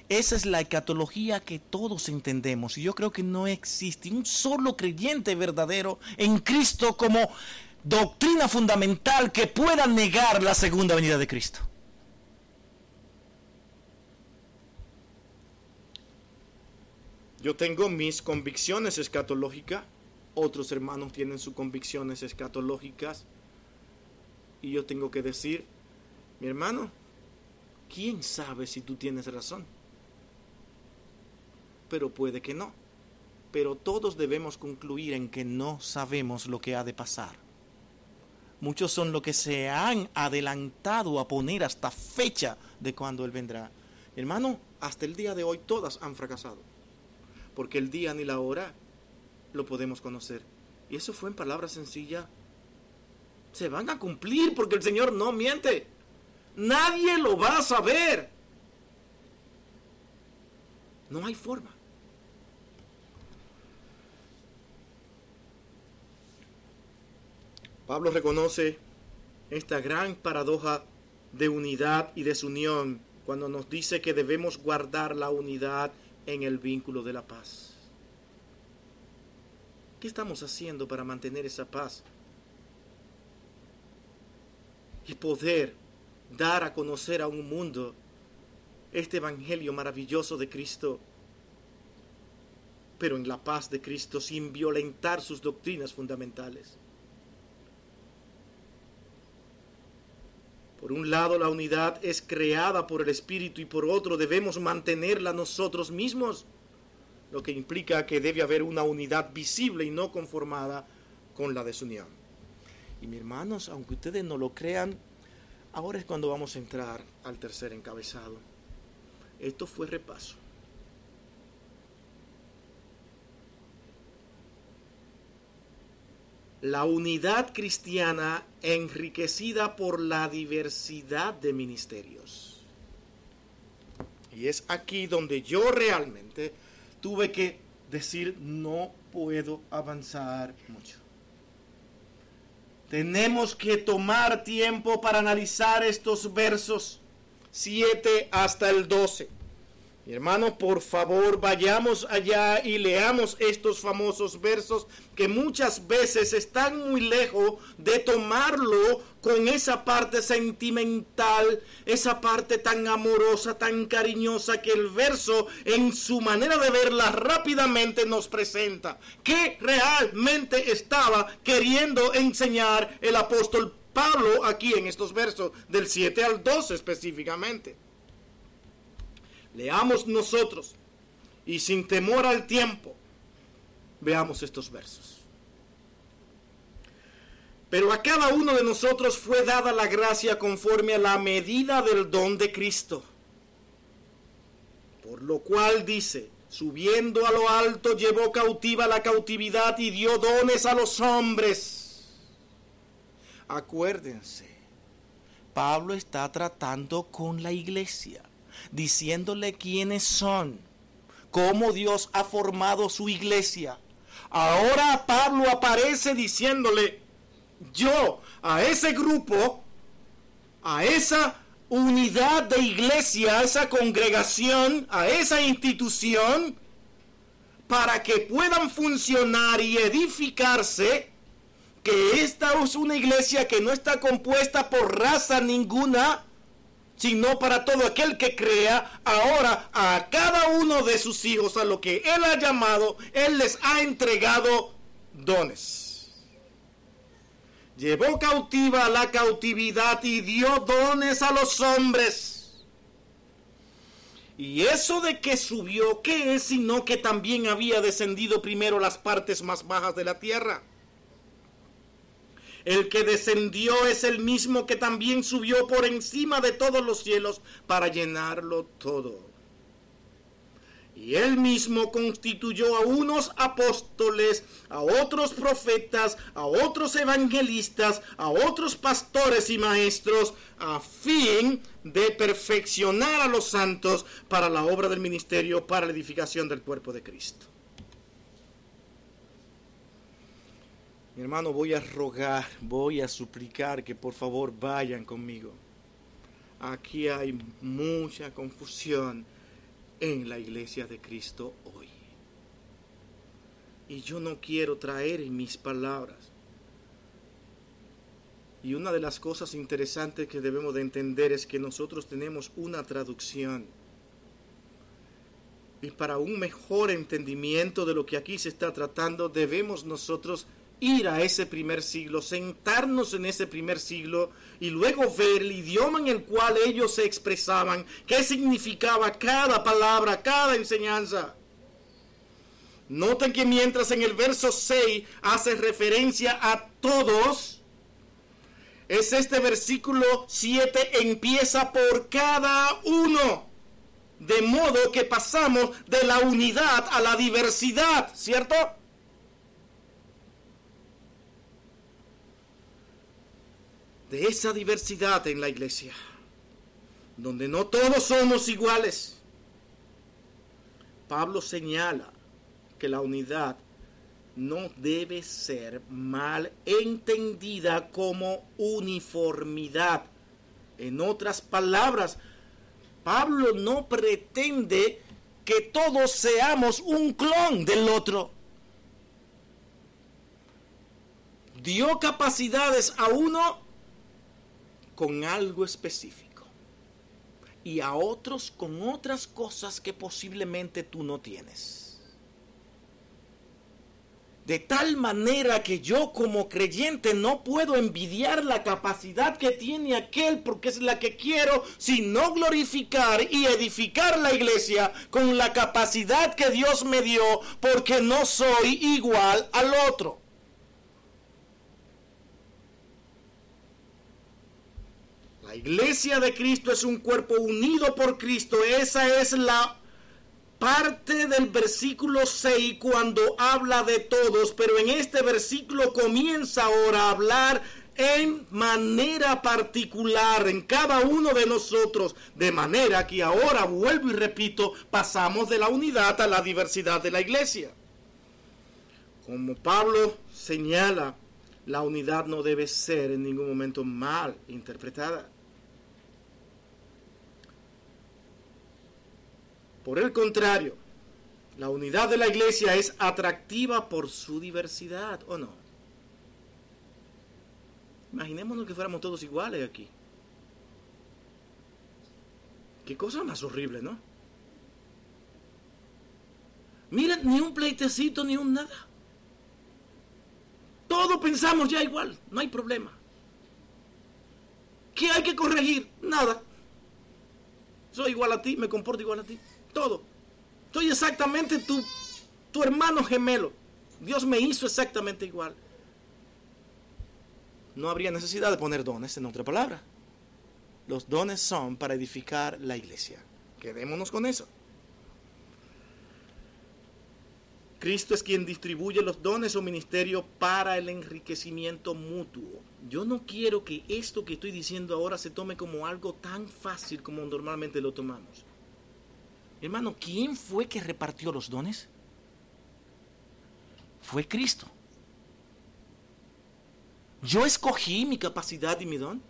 Esa es la ecatología que todos entendemos. Y yo creo que no existe un solo creyente verdadero en Cristo como doctrina fundamental que pueda negar la segunda venida de Cristo. Yo tengo mis convicciones escatológicas, otros hermanos tienen sus convicciones escatológicas, y yo tengo que decir, mi hermano, ¿quién sabe si tú tienes razón? Pero puede que no. Pero todos debemos concluir en que no sabemos lo que ha de pasar. Muchos son los que se han adelantado a poner hasta fecha de cuando Él vendrá. Hermano, hasta el día de hoy todas han fracasado. Porque el día ni la hora lo podemos conocer. Y eso fue en palabras sencillas. Se van a cumplir porque el Señor no miente. Nadie lo va a saber. No hay forma. Pablo reconoce esta gran paradoja de unidad y desunión cuando nos dice que debemos guardar la unidad en el vínculo de la paz. ¿Qué estamos haciendo para mantener esa paz? Y poder dar a conocer a un mundo este Evangelio maravilloso de Cristo, pero en la paz de Cristo sin violentar sus doctrinas fundamentales. Por un lado, la unidad es creada por el Espíritu y por otro debemos mantenerla nosotros mismos, lo que implica que debe haber una unidad visible y no conformada con la desunión. Y mis hermanos, aunque ustedes no lo crean, ahora es cuando vamos a entrar al tercer encabezado. Esto fue repaso. La unidad cristiana enriquecida por la diversidad de ministerios. Y es aquí donde yo realmente tuve que decir, no puedo avanzar mucho. Tenemos que tomar tiempo para analizar estos versos 7 hasta el 12. Mi hermano, por favor, vayamos allá y leamos estos famosos versos que muchas veces están muy lejos de tomarlo con esa parte sentimental, esa parte tan amorosa, tan cariñosa que el verso en su manera de verla rápidamente nos presenta. ¿Qué realmente estaba queriendo enseñar el apóstol Pablo aquí en estos versos del 7 al 12 específicamente? Leamos nosotros y sin temor al tiempo, veamos estos versos. Pero a cada uno de nosotros fue dada la gracia conforme a la medida del don de Cristo. Por lo cual dice, subiendo a lo alto llevó cautiva la cautividad y dio dones a los hombres. Acuérdense, Pablo está tratando con la iglesia diciéndole quiénes son, cómo Dios ha formado su iglesia. Ahora Pablo aparece diciéndole, yo a ese grupo, a esa unidad de iglesia, a esa congregación, a esa institución, para que puedan funcionar y edificarse, que esta es una iglesia que no está compuesta por raza ninguna, sino para todo aquel que crea ahora a cada uno de sus hijos a lo que Él ha llamado, Él les ha entregado dones. Llevó cautiva la cautividad y dio dones a los hombres. Y eso de que subió, ¿qué es sino que también había descendido primero las partes más bajas de la tierra? El que descendió es el mismo que también subió por encima de todos los cielos para llenarlo todo. Y él mismo constituyó a unos apóstoles, a otros profetas, a otros evangelistas, a otros pastores y maestros, a fin de perfeccionar a los santos para la obra del ministerio, para la edificación del cuerpo de Cristo. Mi hermano, voy a rogar, voy a suplicar que por favor vayan conmigo. Aquí hay mucha confusión en la iglesia de Cristo hoy. Y yo no quiero traer mis palabras. Y una de las cosas interesantes que debemos de entender es que nosotros tenemos una traducción. Y para un mejor entendimiento de lo que aquí se está tratando, debemos nosotros ir a ese primer siglo, sentarnos en ese primer siglo y luego ver el idioma en el cual ellos se expresaban, qué significaba cada palabra, cada enseñanza. Noten que mientras en el verso 6 hace referencia a todos, es este versículo 7 empieza por cada uno. De modo que pasamos de la unidad a la diversidad, ¿cierto? De esa diversidad en la iglesia, donde no todos somos iguales. Pablo señala que la unidad no debe ser mal entendida como uniformidad. En otras palabras, Pablo no pretende que todos seamos un clon del otro. Dio capacidades a uno con algo específico y a otros con otras cosas que posiblemente tú no tienes. De tal manera que yo como creyente no puedo envidiar la capacidad que tiene aquel porque es la que quiero, sino glorificar y edificar la iglesia con la capacidad que Dios me dio porque no soy igual al otro. Iglesia de Cristo es un cuerpo unido por Cristo. Esa es la parte del versículo 6 cuando habla de todos, pero en este versículo comienza ahora a hablar en manera particular en cada uno de nosotros, de manera que ahora, vuelvo y repito, pasamos de la unidad a la diversidad de la iglesia. Como Pablo señala, la unidad no debe ser en ningún momento mal interpretada. Por el contrario, la unidad de la iglesia es atractiva por su diversidad, ¿o no? Imaginémonos que fuéramos todos iguales aquí. Qué cosa más horrible, ¿no? Miren, ni un pleitecito, ni un nada. Todos pensamos ya igual, no hay problema. ¿Qué hay que corregir? Nada. Soy igual a ti, me comporto igual a ti. Todo. Soy exactamente tu, tu hermano gemelo. Dios me hizo exactamente igual. No habría necesidad de poner dones en otra palabra. Los dones son para edificar la iglesia. Quedémonos con eso. Cristo es quien distribuye los dones o ministerios para el enriquecimiento mutuo. Yo no quiero que esto que estoy diciendo ahora se tome como algo tan fácil como normalmente lo tomamos. Hermano, ¿quién fue que repartió los dones? Fue Cristo. Yo escogí mi capacidad y mi don.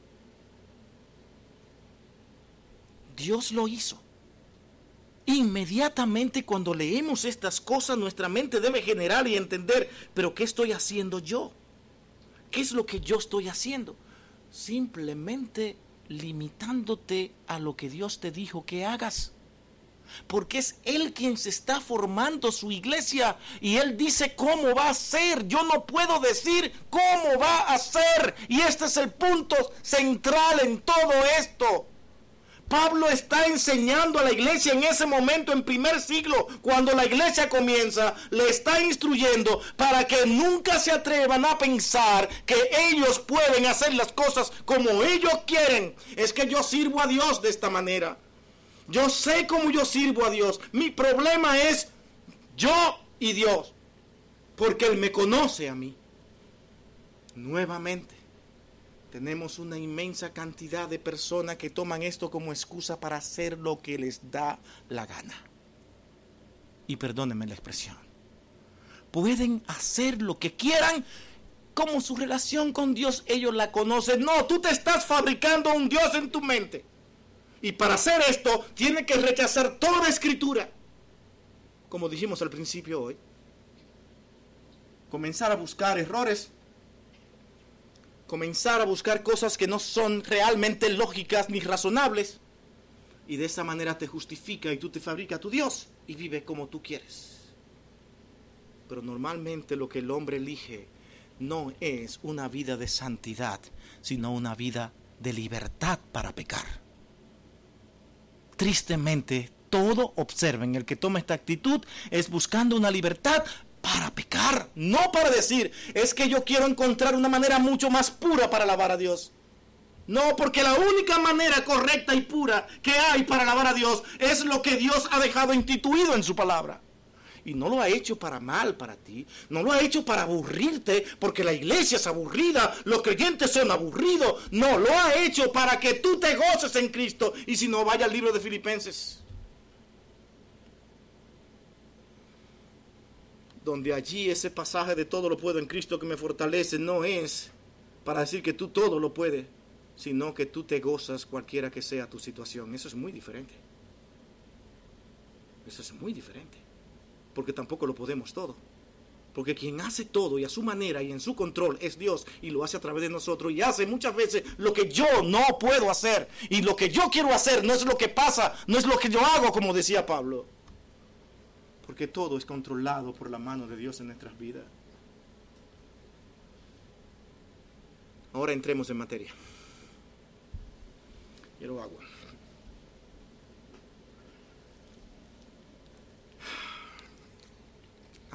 Dios lo hizo. Inmediatamente cuando leemos estas cosas, nuestra mente debe generar y entender, pero ¿qué estoy haciendo yo? ¿Qué es lo que yo estoy haciendo? Simplemente limitándote a lo que Dios te dijo que hagas. Porque es Él quien se está formando su iglesia y Él dice cómo va a ser. Yo no puedo decir cómo va a ser. Y este es el punto central en todo esto. Pablo está enseñando a la iglesia en ese momento, en primer siglo, cuando la iglesia comienza, le está instruyendo para que nunca se atrevan a pensar que ellos pueden hacer las cosas como ellos quieren. Es que yo sirvo a Dios de esta manera. Yo sé cómo yo sirvo a Dios. Mi problema es yo y Dios, porque Él me conoce a mí. Nuevamente tenemos una inmensa cantidad de personas que toman esto como excusa para hacer lo que les da la gana. Y perdónenme la expresión. Pueden hacer lo que quieran como su relación con Dios ellos la conocen. No, tú te estás fabricando un Dios en tu mente. Y para hacer esto, tiene que rechazar toda escritura. Como dijimos al principio hoy. Comenzar a buscar errores comenzar a buscar cosas que no son realmente lógicas ni razonables. Y de esa manera te justifica y tú te fabrica tu Dios y vive como tú quieres. Pero normalmente lo que el hombre elige no es una vida de santidad, sino una vida de libertad para pecar. Tristemente, todo, observen, el que toma esta actitud es buscando una libertad para pecar, no para decir, es que yo quiero encontrar una manera mucho más pura para alabar a Dios. No, porque la única manera correcta y pura que hay para alabar a Dios es lo que Dios ha dejado instituido en su palabra. Y no lo ha hecho para mal para ti, no lo ha hecho para aburrirte, porque la iglesia es aburrida, los creyentes son aburridos. No, lo ha hecho para que tú te goces en Cristo. Y si no, vaya al libro de Filipenses. donde allí ese pasaje de todo lo puedo en Cristo que me fortalece no es para decir que tú todo lo puedes, sino que tú te gozas cualquiera que sea tu situación. Eso es muy diferente. Eso es muy diferente. Porque tampoco lo podemos todo. Porque quien hace todo y a su manera y en su control es Dios y lo hace a través de nosotros y hace muchas veces lo que yo no puedo hacer. Y lo que yo quiero hacer no es lo que pasa, no es lo que yo hago, como decía Pablo porque todo es controlado por la mano de Dios en nuestras vidas. Ahora entremos en materia. Quiero agua.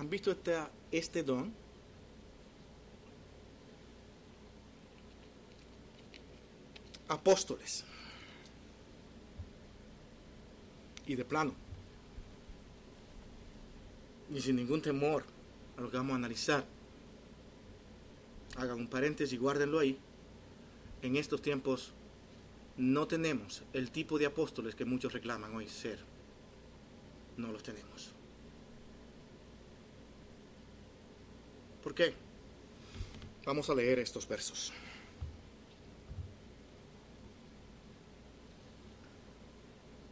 ¿Han visto este, este don? Apóstoles. Y de plano y sin ningún temor a lo que vamos a analizar, hagan un paréntesis y guárdenlo ahí. En estos tiempos no tenemos el tipo de apóstoles que muchos reclaman hoy ser. No los tenemos. ¿Por qué? Vamos a leer estos versos.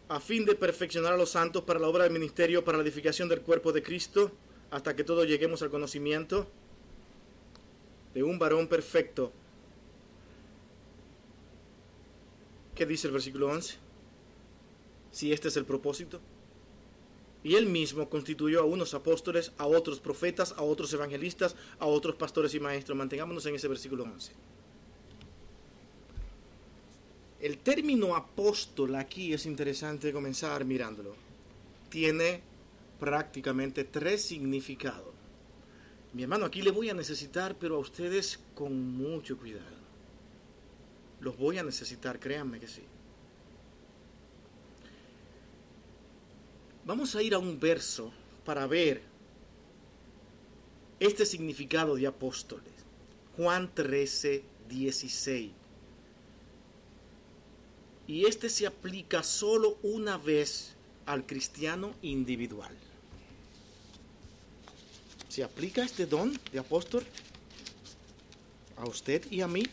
a fin de perfeccionar a los santos para la obra del ministerio, para la edificación del cuerpo de Cristo, hasta que todos lleguemos al conocimiento de un varón perfecto. ¿Qué dice el versículo 11? Si este es el propósito. Y él mismo constituyó a unos apóstoles, a otros profetas, a otros evangelistas, a otros pastores y maestros. Mantengámonos en ese versículo 11. El término apóstol aquí es interesante comenzar mirándolo. Tiene prácticamente tres significados. Mi hermano, aquí le voy a necesitar, pero a ustedes con mucho cuidado. Los voy a necesitar, créanme que sí. Vamos a ir a un verso para ver este significado de apóstoles. Juan 13, 16. Y este se aplica solo una vez al cristiano individual. ¿Se aplica este don de apóstol a usted y a mí?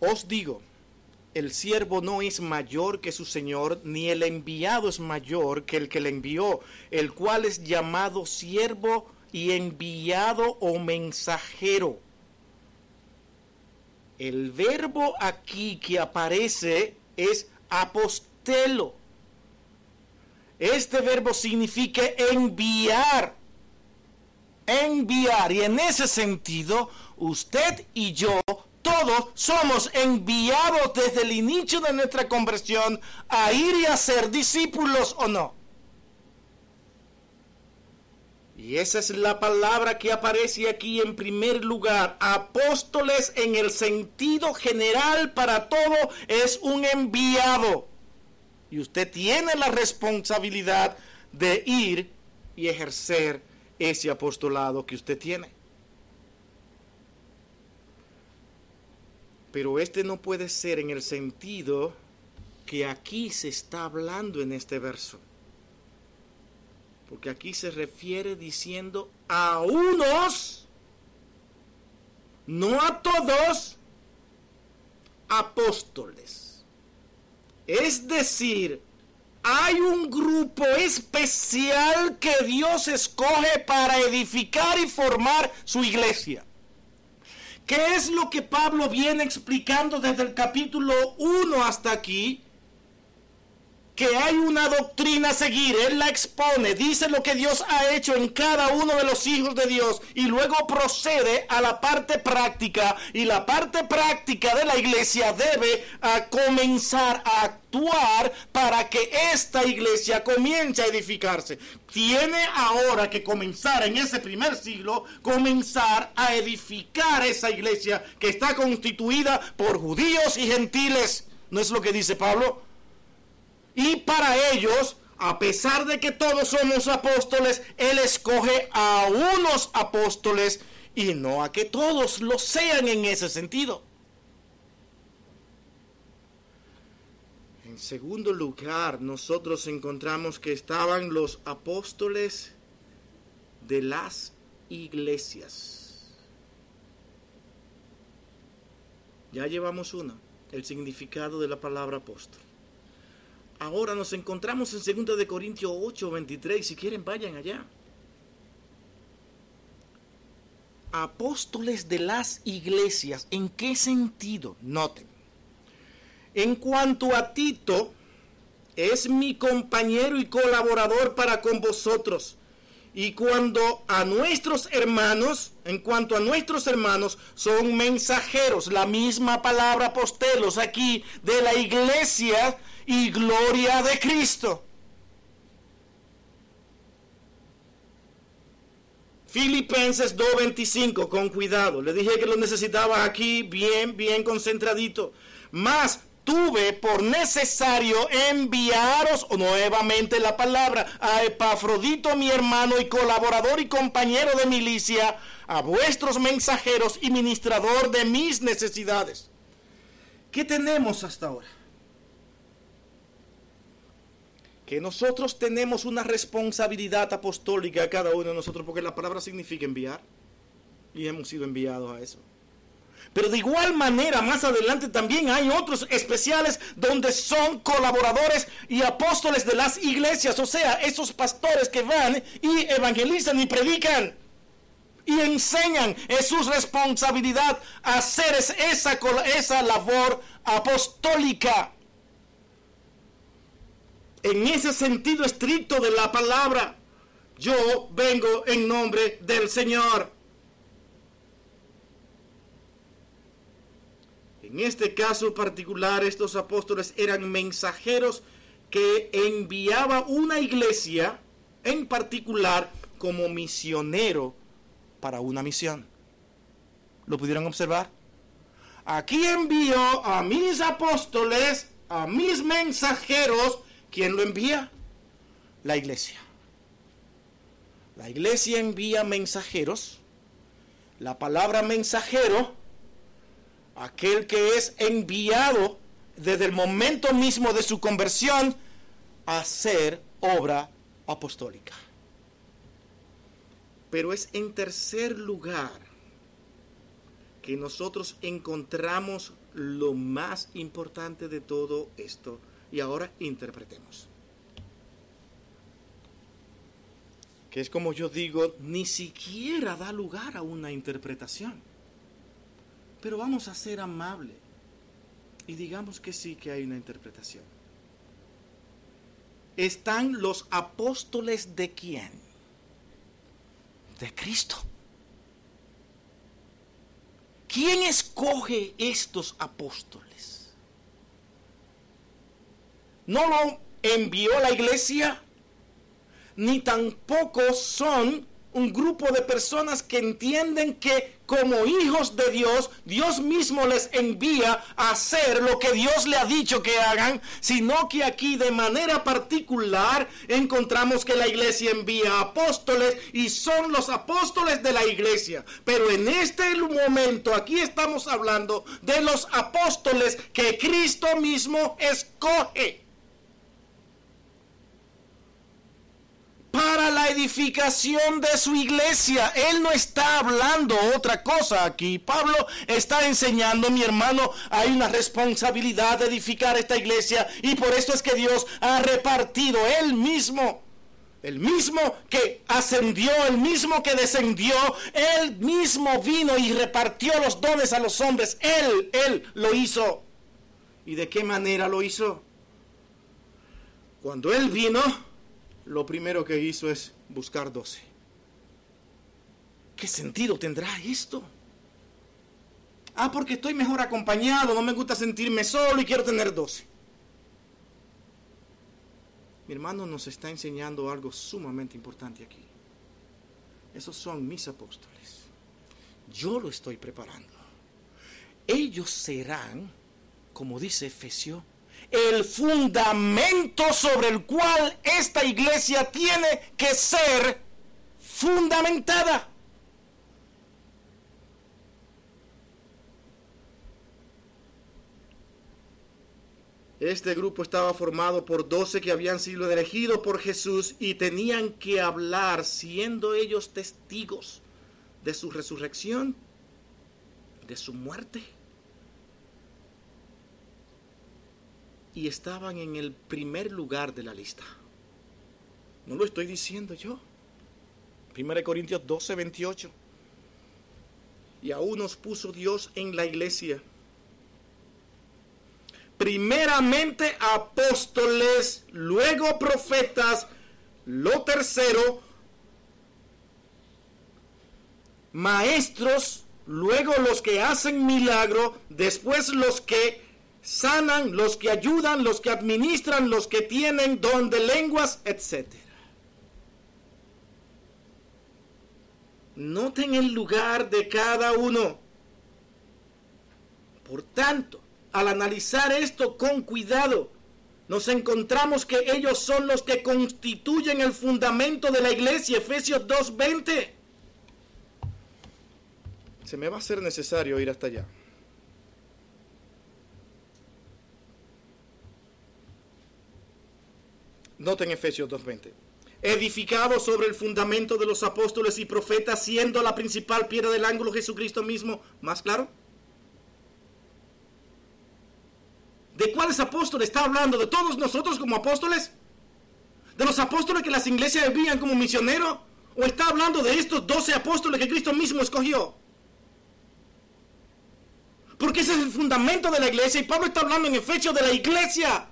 Os digo, el siervo no es mayor que su señor, ni el enviado es mayor que el que le envió, el cual es llamado siervo y enviado o mensajero. El verbo aquí que aparece es apostelo. Este verbo significa enviar. Enviar. Y en ese sentido, usted y yo todos somos enviados desde el inicio de nuestra conversión a ir y a ser discípulos o no. Y esa es la palabra que aparece aquí en primer lugar. Apóstoles en el sentido general para todo es un enviado. Y usted tiene la responsabilidad de ir y ejercer ese apostolado que usted tiene. Pero este no puede ser en el sentido que aquí se está hablando en este verso. Porque aquí se refiere diciendo a unos, no a todos, apóstoles. Es decir, hay un grupo especial que Dios escoge para edificar y formar su iglesia. ¿Qué es lo que Pablo viene explicando desde el capítulo 1 hasta aquí? Que hay una doctrina a seguir, Él la expone, dice lo que Dios ha hecho en cada uno de los hijos de Dios y luego procede a la parte práctica y la parte práctica de la iglesia debe a comenzar a actuar para que esta iglesia comience a edificarse. Tiene ahora que comenzar en ese primer siglo, comenzar a edificar esa iglesia que está constituida por judíos y gentiles. ¿No es lo que dice Pablo? Y para ellos, a pesar de que todos somos apóstoles, Él escoge a unos apóstoles y no a que todos lo sean en ese sentido. En segundo lugar, nosotros encontramos que estaban los apóstoles de las iglesias. Ya llevamos uno, el significado de la palabra apóstol. Ahora nos encontramos en 2 de Corintios 8, 23. Si quieren, vayan allá. Apóstoles de las iglesias. ¿En qué sentido? Noten. En cuanto a Tito, es mi compañero y colaborador para con vosotros. Y cuando a nuestros hermanos, en cuanto a nuestros hermanos, son mensajeros, la misma palabra apostelos aquí de la iglesia y gloria de Cristo. Filipenses 2.25, con cuidado. Le dije que lo necesitaba aquí bien, bien concentradito. Más tuve por necesario enviaros nuevamente la palabra a Epafrodito, mi hermano y colaborador y compañero de milicia, a vuestros mensajeros y ministrador de mis necesidades. ¿Qué tenemos hasta ahora? Que nosotros tenemos una responsabilidad apostólica cada uno de nosotros, porque la palabra significa enviar, y hemos sido enviados a eso. Pero de igual manera, más adelante también hay otros especiales donde son colaboradores y apóstoles de las iglesias, o sea, esos pastores que van y evangelizan y predican y enseñan. Es su responsabilidad hacer esa, esa labor apostólica. En ese sentido estricto de la palabra, yo vengo en nombre del Señor. En este caso particular, estos apóstoles eran mensajeros que enviaba una iglesia en particular como misionero para una misión. ¿Lo pudieron observar? Aquí envío a mis apóstoles, a mis mensajeros. ¿Quién lo envía? La iglesia. La iglesia envía mensajeros. La palabra mensajero, aquel que es enviado desde el momento mismo de su conversión a hacer obra apostólica. Pero es en tercer lugar que nosotros encontramos lo más importante de todo esto. Y ahora interpretemos. Que es como yo digo, ni siquiera da lugar a una interpretación. Pero vamos a ser amables y digamos que sí que hay una interpretación. Están los apóstoles de quién? de Cristo. ¿Quién escoge estos apóstoles? No lo envió la iglesia, ni tampoco son un grupo de personas que entienden que como hijos de Dios, Dios mismo les envía a hacer lo que Dios le ha dicho que hagan, sino que aquí de manera particular encontramos que la iglesia envía apóstoles y son los apóstoles de la iglesia. Pero en este momento aquí estamos hablando de los apóstoles que Cristo mismo escoge. Para la edificación de su iglesia. Él no está hablando otra cosa aquí. Pablo está enseñando, mi hermano, hay una responsabilidad de edificar esta iglesia y por esto es que Dios ha repartido él mismo. El mismo que ascendió, el mismo que descendió, él mismo vino y repartió los dones a los hombres. Él, él lo hizo. ¿Y de qué manera lo hizo? Cuando él vino, lo primero que hizo es buscar doce. ¿Qué sentido tendrá esto? Ah, porque estoy mejor acompañado, no me gusta sentirme solo y quiero tener doce. Mi hermano nos está enseñando algo sumamente importante aquí. Esos son mis apóstoles. Yo lo estoy preparando. Ellos serán, como dice Efesio, el fundamento sobre el cual esta iglesia tiene que ser fundamentada. Este grupo estaba formado por doce que habían sido elegidos por Jesús y tenían que hablar, siendo ellos testigos de su resurrección, de su muerte y estaban en el primer lugar de la lista. No lo estoy diciendo yo. 1 Corintios 12, 28. Y aún nos puso Dios en la iglesia. Primeramente apóstoles, luego profetas, lo tercero, maestros, luego los que hacen milagro, después los que sanan, los que ayudan, los que administran, los que tienen don de lenguas, etc. Noten el lugar de cada uno. Por tanto, al analizar esto con cuidado, nos encontramos que ellos son los que constituyen el fundamento de la iglesia, Efesios 2.20. Se me va a ser necesario ir hasta allá. Noten Efesios 2.20. Edificado sobre el fundamento de los apóstoles y profetas, siendo la principal piedra del ángulo Jesucristo mismo. ¿Más claro? ¿De cuáles apóstoles está hablando? ¿De todos nosotros como apóstoles? ¿De los apóstoles que las iglesias envían como misioneros? ¿O está hablando de estos doce apóstoles que Cristo mismo escogió? Porque ese es el fundamento de la iglesia y Pablo está hablando en Efesios de la iglesia.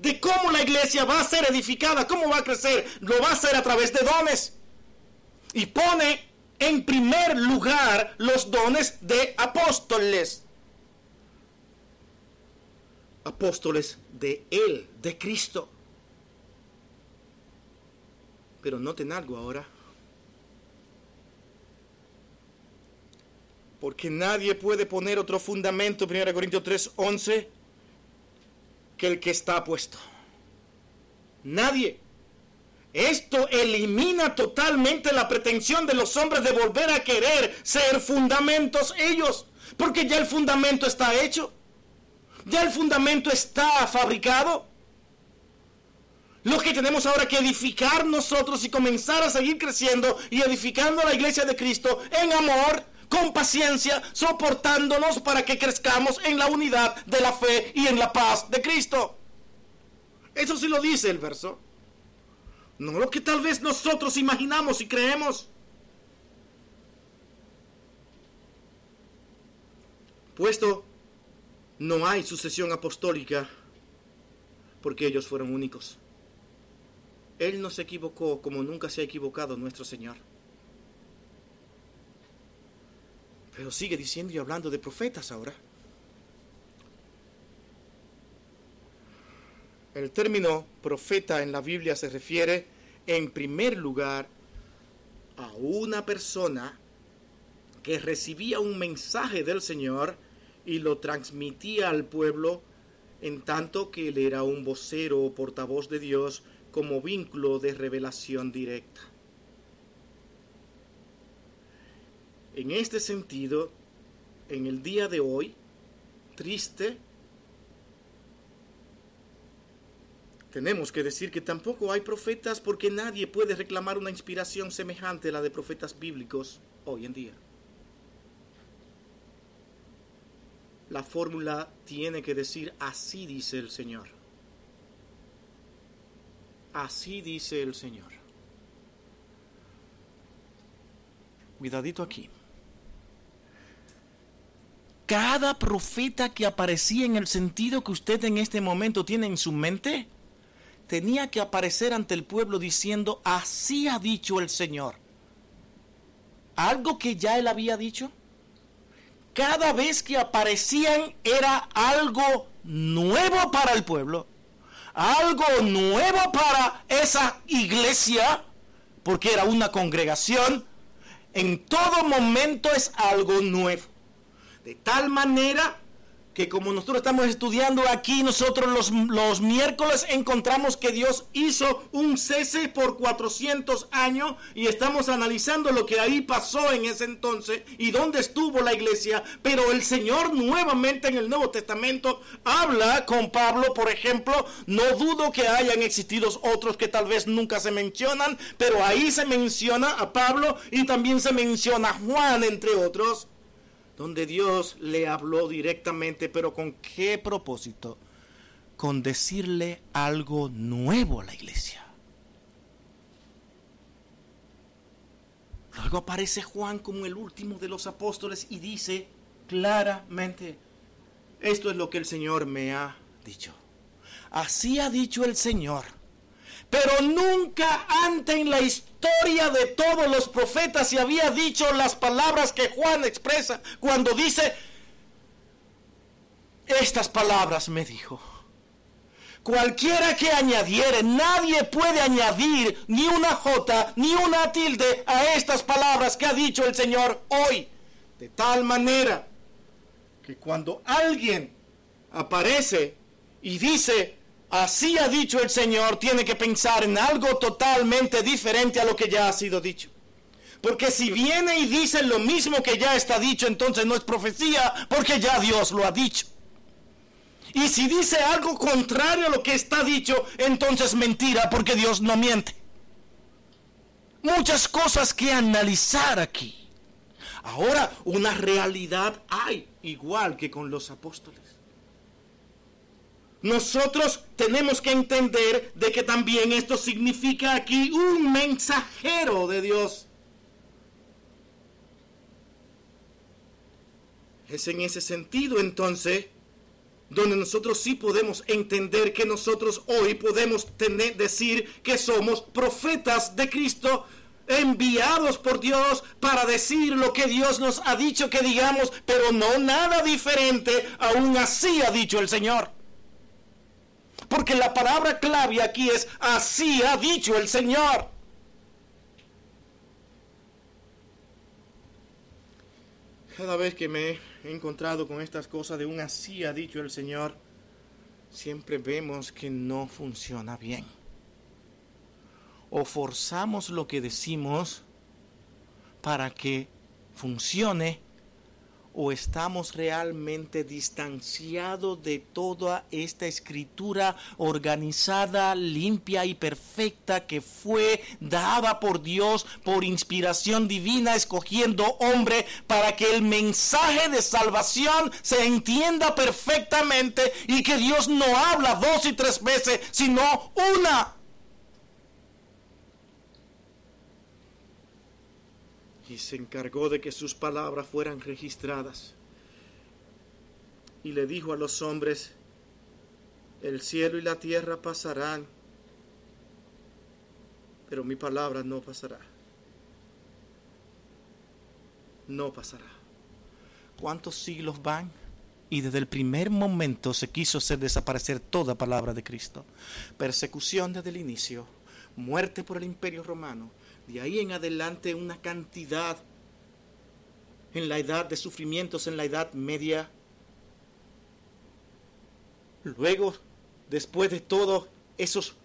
De cómo la iglesia va a ser edificada, cómo va a crecer. Lo va a hacer a través de dones. Y pone en primer lugar los dones de apóstoles. Apóstoles de Él, de Cristo. Pero noten algo ahora. Porque nadie puede poner otro fundamento, 1 Corintios 3, 11, que el que está puesto. Nadie. Esto elimina totalmente la pretensión de los hombres de volver a querer ser fundamentos ellos, porque ya el fundamento está hecho, ya el fundamento está fabricado. Lo que tenemos ahora que edificar nosotros y comenzar a seguir creciendo y edificando la iglesia de Cristo en amor, con paciencia, soportándonos para que crezcamos en la unidad de la fe y en la paz de Cristo. Eso sí lo dice el verso. No lo que tal vez nosotros imaginamos y creemos. Puesto, no hay sucesión apostólica porque ellos fueron únicos. Él no se equivocó como nunca se ha equivocado nuestro Señor. Pero sigue diciendo y hablando de profetas ahora. El término profeta en la Biblia se refiere en primer lugar a una persona que recibía un mensaje del Señor y lo transmitía al pueblo en tanto que él era un vocero o portavoz de Dios como vínculo de revelación directa. En este sentido, en el día de hoy, triste, tenemos que decir que tampoco hay profetas porque nadie puede reclamar una inspiración semejante a la de profetas bíblicos hoy en día. La fórmula tiene que decir así dice el Señor. Así dice el Señor. Cuidadito aquí. Cada profeta que aparecía en el sentido que usted en este momento tiene en su mente, tenía que aparecer ante el pueblo diciendo, así ha dicho el Señor. Algo que ya él había dicho. Cada vez que aparecían era algo nuevo para el pueblo, algo nuevo para esa iglesia, porque era una congregación. En todo momento es algo nuevo. De tal manera que como nosotros estamos estudiando aquí, nosotros los, los, miércoles encontramos que Dios hizo un cese por 400 años y estamos analizando lo que ahí pasó en ese entonces y dónde estuvo la iglesia. Pero el Señor nuevamente en el Nuevo Testamento habla con Pablo, por ejemplo, no dudo que hayan existido otros que tal vez nunca se mencionan, pero ahí se menciona a Pablo y también se menciona a Juan, entre otros donde Dios le habló directamente, pero ¿con qué propósito? Con decirle algo nuevo a la iglesia. Luego aparece Juan como el último de los apóstoles y dice claramente, esto es lo que el Señor me ha dicho. Así ha dicho el Señor pero nunca antes en la historia de todos los profetas se había dicho las palabras que Juan expresa cuando dice, estas palabras me dijo. Cualquiera que añadiere, nadie puede añadir ni una jota ni una tilde a estas palabras que ha dicho el Señor hoy. De tal manera que cuando alguien aparece y dice, así ha dicho el Señor, tiene que pensar en algo totalmente diferente a lo que ya ha sido dicho. Porque si viene y dice lo mismo que ya está dicho, entonces no es profecía, porque ya Dios lo ha dicho. Y si dice algo contrario a lo que está dicho, entonces mentira, porque Dios no miente. Muchas cosas que analizar aquí. Ahora, una realidad hay, igual que con los apóstoles. Nosotros tenemos que entender de que también esto significa aquí un mensajero de Dios. Es en ese sentido entonces donde nosotros sí podemos entender que nosotros hoy podemos tener, decir que somos profetas de Cristo enviados por Dios para decir lo que Dios nos ha dicho que digamos, pero no nada diferente, aún así ha dicho el Señor. Porque la palabra clave aquí es así ha dicho el Señor. Cada vez que me he encontrado con estas cosas de un así ha dicho el Señor, siempre vemos que no funciona bien o forzamos lo que decimos para que funcione o estamos realmente distanciados de toda esta escritura organizada, limpia y perfecta que fue dada por Dios por inspiración divina, escogiendo hombre para que el mensaje de salvación se entienda perfectamente y que Dios no habla dos y tres veces, sino una y se encargó de que sus palabras fueran registradas. Y le dijo a los hombres, el cielo y la tierra pasarán, pero mi palabra no pasará. No pasará. ¿Cuántos siglos van? Y desde el primer momento se quiso hacer desaparecer toda palabra de Cristo. Persecución desde el inicio, muerte por el imperio romano, de ahí en adelante una cantidad en la edad de sufrimientos en la edad media. Luego, después de todos esos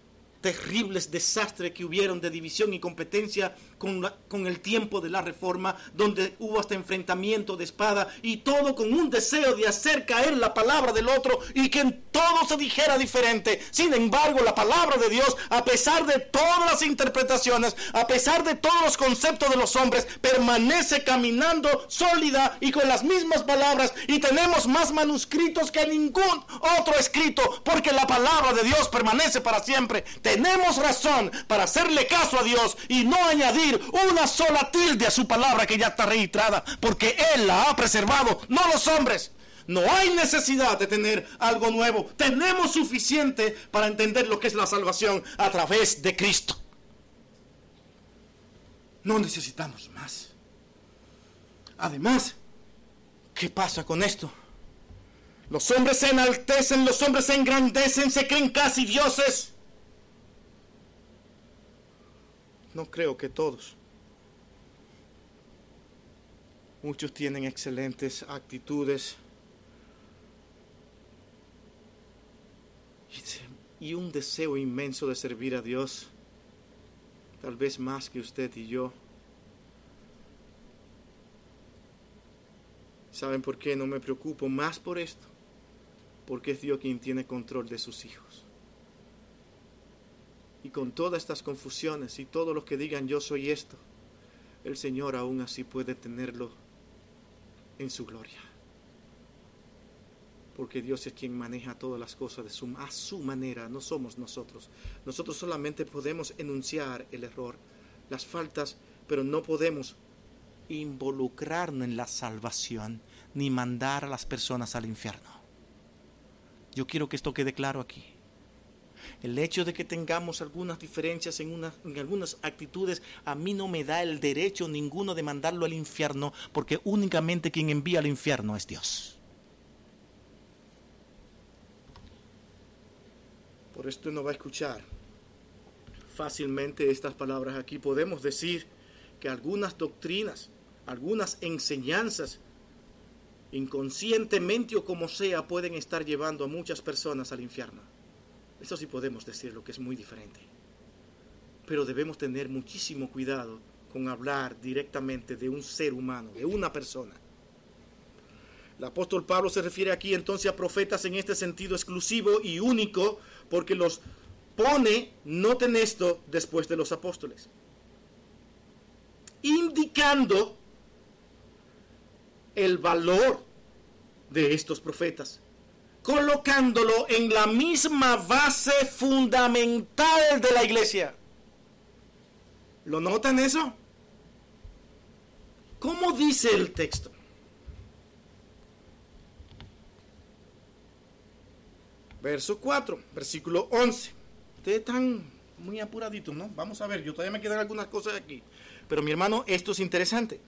terribles desastres que hubieron de división y competencia con, con, el tiempo de la reforma, donde hubo hasta enfrentamiento de espada y todo con un deseo de hacer caer la palabra del otro y que en todo se dijera diferente. Sin embargo, la palabra de Dios, a pesar de todas las interpretaciones, a pesar de todos los conceptos de los hombres, permanece caminando sólida y con las mismas palabras y tenemos más manuscritos que ningún otro escrito porque la palabra de Dios permanece para siempre. Tenemos razón para hacerle caso a Dios y no añadir una sola tilde a su palabra que ya está registrada, porque Él la ha preservado, no los hombres. No hay necesidad de tener algo nuevo. Tenemos suficiente para entender lo que es la salvación a través de Cristo. No necesitamos más. Además, ¿qué pasa con esto? Los hombres se enaltecen, los hombres se engrandecen, se creen casi dioses. No creo que todos. Muchos tienen excelentes actitudes y un deseo inmenso de servir a Dios, tal vez más que usted y yo. ¿Saben por qué no me preocupo más por esto? Porque es Dios quien tiene control de sus hijos. Y con todas estas confusiones y todos los que digan yo soy esto, el Señor aún así puede tenerlo en su gloria. Porque Dios es quien maneja todas las cosas de su, a su manera, no somos nosotros. Nosotros solamente podemos enunciar el error, las faltas, pero no podemos involucrarnos en la salvación ni mandar a las personas al infierno. Yo quiero que esto quede claro aquí. El hecho de que tengamos algunas diferencias en, en algunas actitudes a mí no me da el derecho ninguno de mandarlo al infierno, porque únicamente quien envía al infierno es Dios. Por esto no va a escuchar fácilmente estas palabras aquí. Podemos decir que algunas doctrinas, algunas enseñanzas, inconscientemente o como sea, pueden estar llevando a muchas personas al infierno. Eso sí podemos decir lo que es muy diferente. Pero debemos tener muchísimo cuidado con hablar directamente de un ser humano, de una persona. El apóstol Pablo se refiere aquí entonces a profetas en este sentido exclusivo y único, porque los pone, noten esto, después de los apóstoles, indicando el valor de estos profetas colocándolo en la misma base fundamental de la iglesia. ¿Lo notan eso? ¿Cómo dice el texto? Verso 4, versículo 11. Ustedes están muy apuraditos, ¿no? Vamos a ver, yo todavía me quedan algunas cosas aquí. Pero mi hermano, esto es interesante.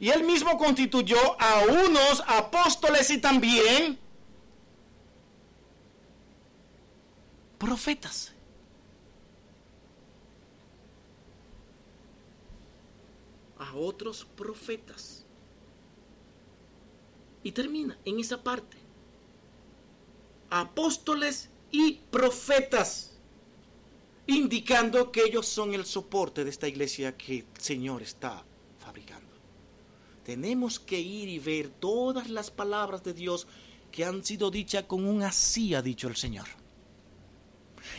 Y él mismo constituyó a unos apóstoles y también profetas. A otros profetas. Y termina en esa parte. Apóstoles y profetas. Indicando que ellos son el soporte de esta iglesia que el Señor está fabricando. Tenemos que ir y ver todas las palabras de Dios que han sido dichas con un así, ha dicho el Señor.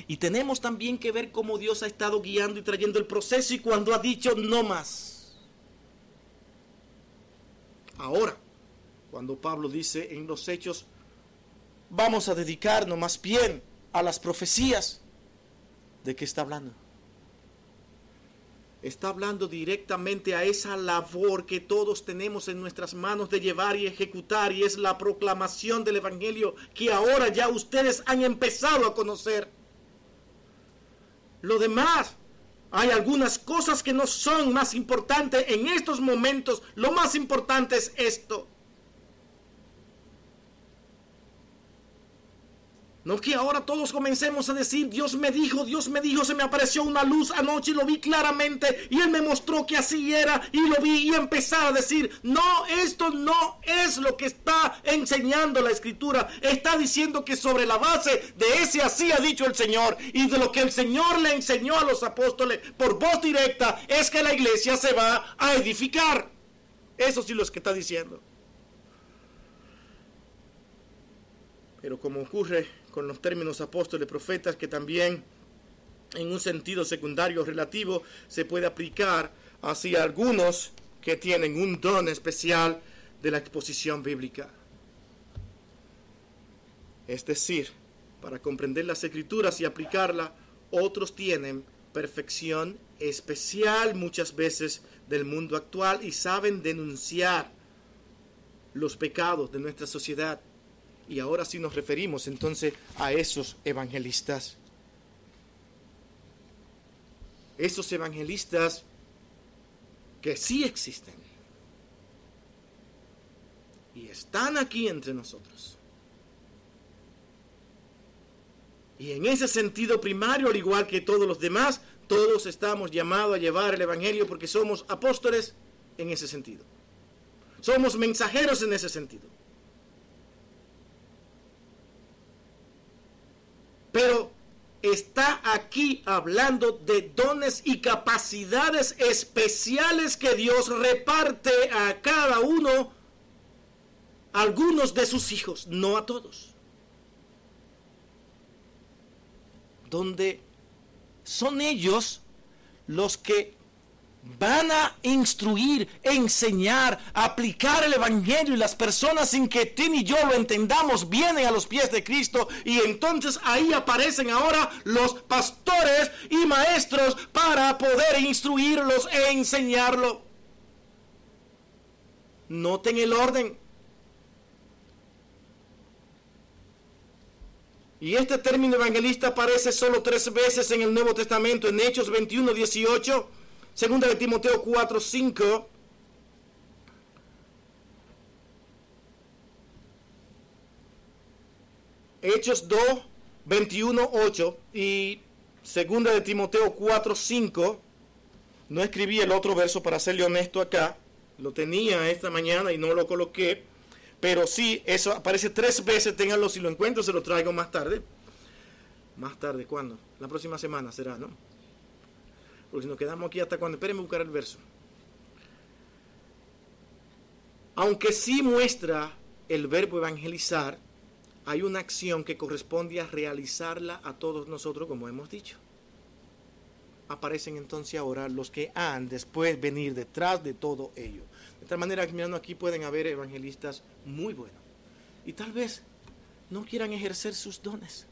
Y tenemos también que ver cómo Dios ha estado guiando y trayendo el proceso y cuando ha dicho no más. Ahora, cuando Pablo dice en los hechos, vamos a dedicarnos más bien a las profecías, ¿de qué está hablando? Está hablando directamente a esa labor que todos tenemos en nuestras manos de llevar y ejecutar y es la proclamación del Evangelio que ahora ya ustedes han empezado a conocer. Lo demás, hay algunas cosas que no son más importantes en estos momentos. Lo más importante es esto. No que ahora todos comencemos a decir, Dios me dijo, Dios me dijo, se me apareció una luz anoche y lo vi claramente y Él me mostró que así era y lo vi y empezar a decir, no, esto no es lo que está enseñando la escritura. Está diciendo que sobre la base de ese así ha dicho el Señor y de lo que el Señor le enseñó a los apóstoles por voz directa es que la iglesia se va a edificar. Eso sí lo que está diciendo. Pero como ocurre con los términos apóstoles, profetas, que también en un sentido secundario relativo se puede aplicar hacia algunos que tienen un don especial de la exposición bíblica. Es decir, para comprender las escrituras y aplicarla, otros tienen perfección especial muchas veces del mundo actual y saben denunciar los pecados de nuestra sociedad y ahora sí nos referimos entonces a esos evangelistas. Esos evangelistas que sí existen. Y están aquí entre nosotros. Y en ese sentido primario, al igual que todos los demás, todos estamos llamados a llevar el Evangelio porque somos apóstoles en ese sentido. Somos mensajeros en ese sentido. Pero está aquí hablando de dones y capacidades especiales que Dios reparte a cada uno, algunos de sus hijos, no a todos. Donde son ellos los que van a instruir, enseñar, aplicar el Evangelio y las personas sin que tú y yo lo entendamos vienen a los pies de Cristo y entonces ahí aparecen ahora los pastores y maestros para poder instruirlos e enseñarlo. Noten el orden. Y este término evangelista aparece solo tres veces en el Nuevo Testamento, en Hechos 21, 18 Segunda de Timoteo 4, 5. Hechos 2, 21, 8 y segunda de Timoteo 4, 5. No escribí el otro verso para serle honesto acá. Lo tenía esta mañana y no lo coloqué. Pero sí, eso aparece tres veces. Ténganlo si lo encuentro, se lo traigo más tarde. Más tarde, ¿cuándo? La próxima semana será, ¿no? Porque si nos quedamos aquí hasta cuando, espérenme buscar el verso. Aunque sí muestra el verbo evangelizar, hay una acción que corresponde a realizarla a todos nosotros, como hemos dicho. Aparecen entonces ahora los que han después venir detrás de todo ello. De tal manera que mirando aquí pueden haber evangelistas muy buenos. Y tal vez no quieran ejercer sus dones.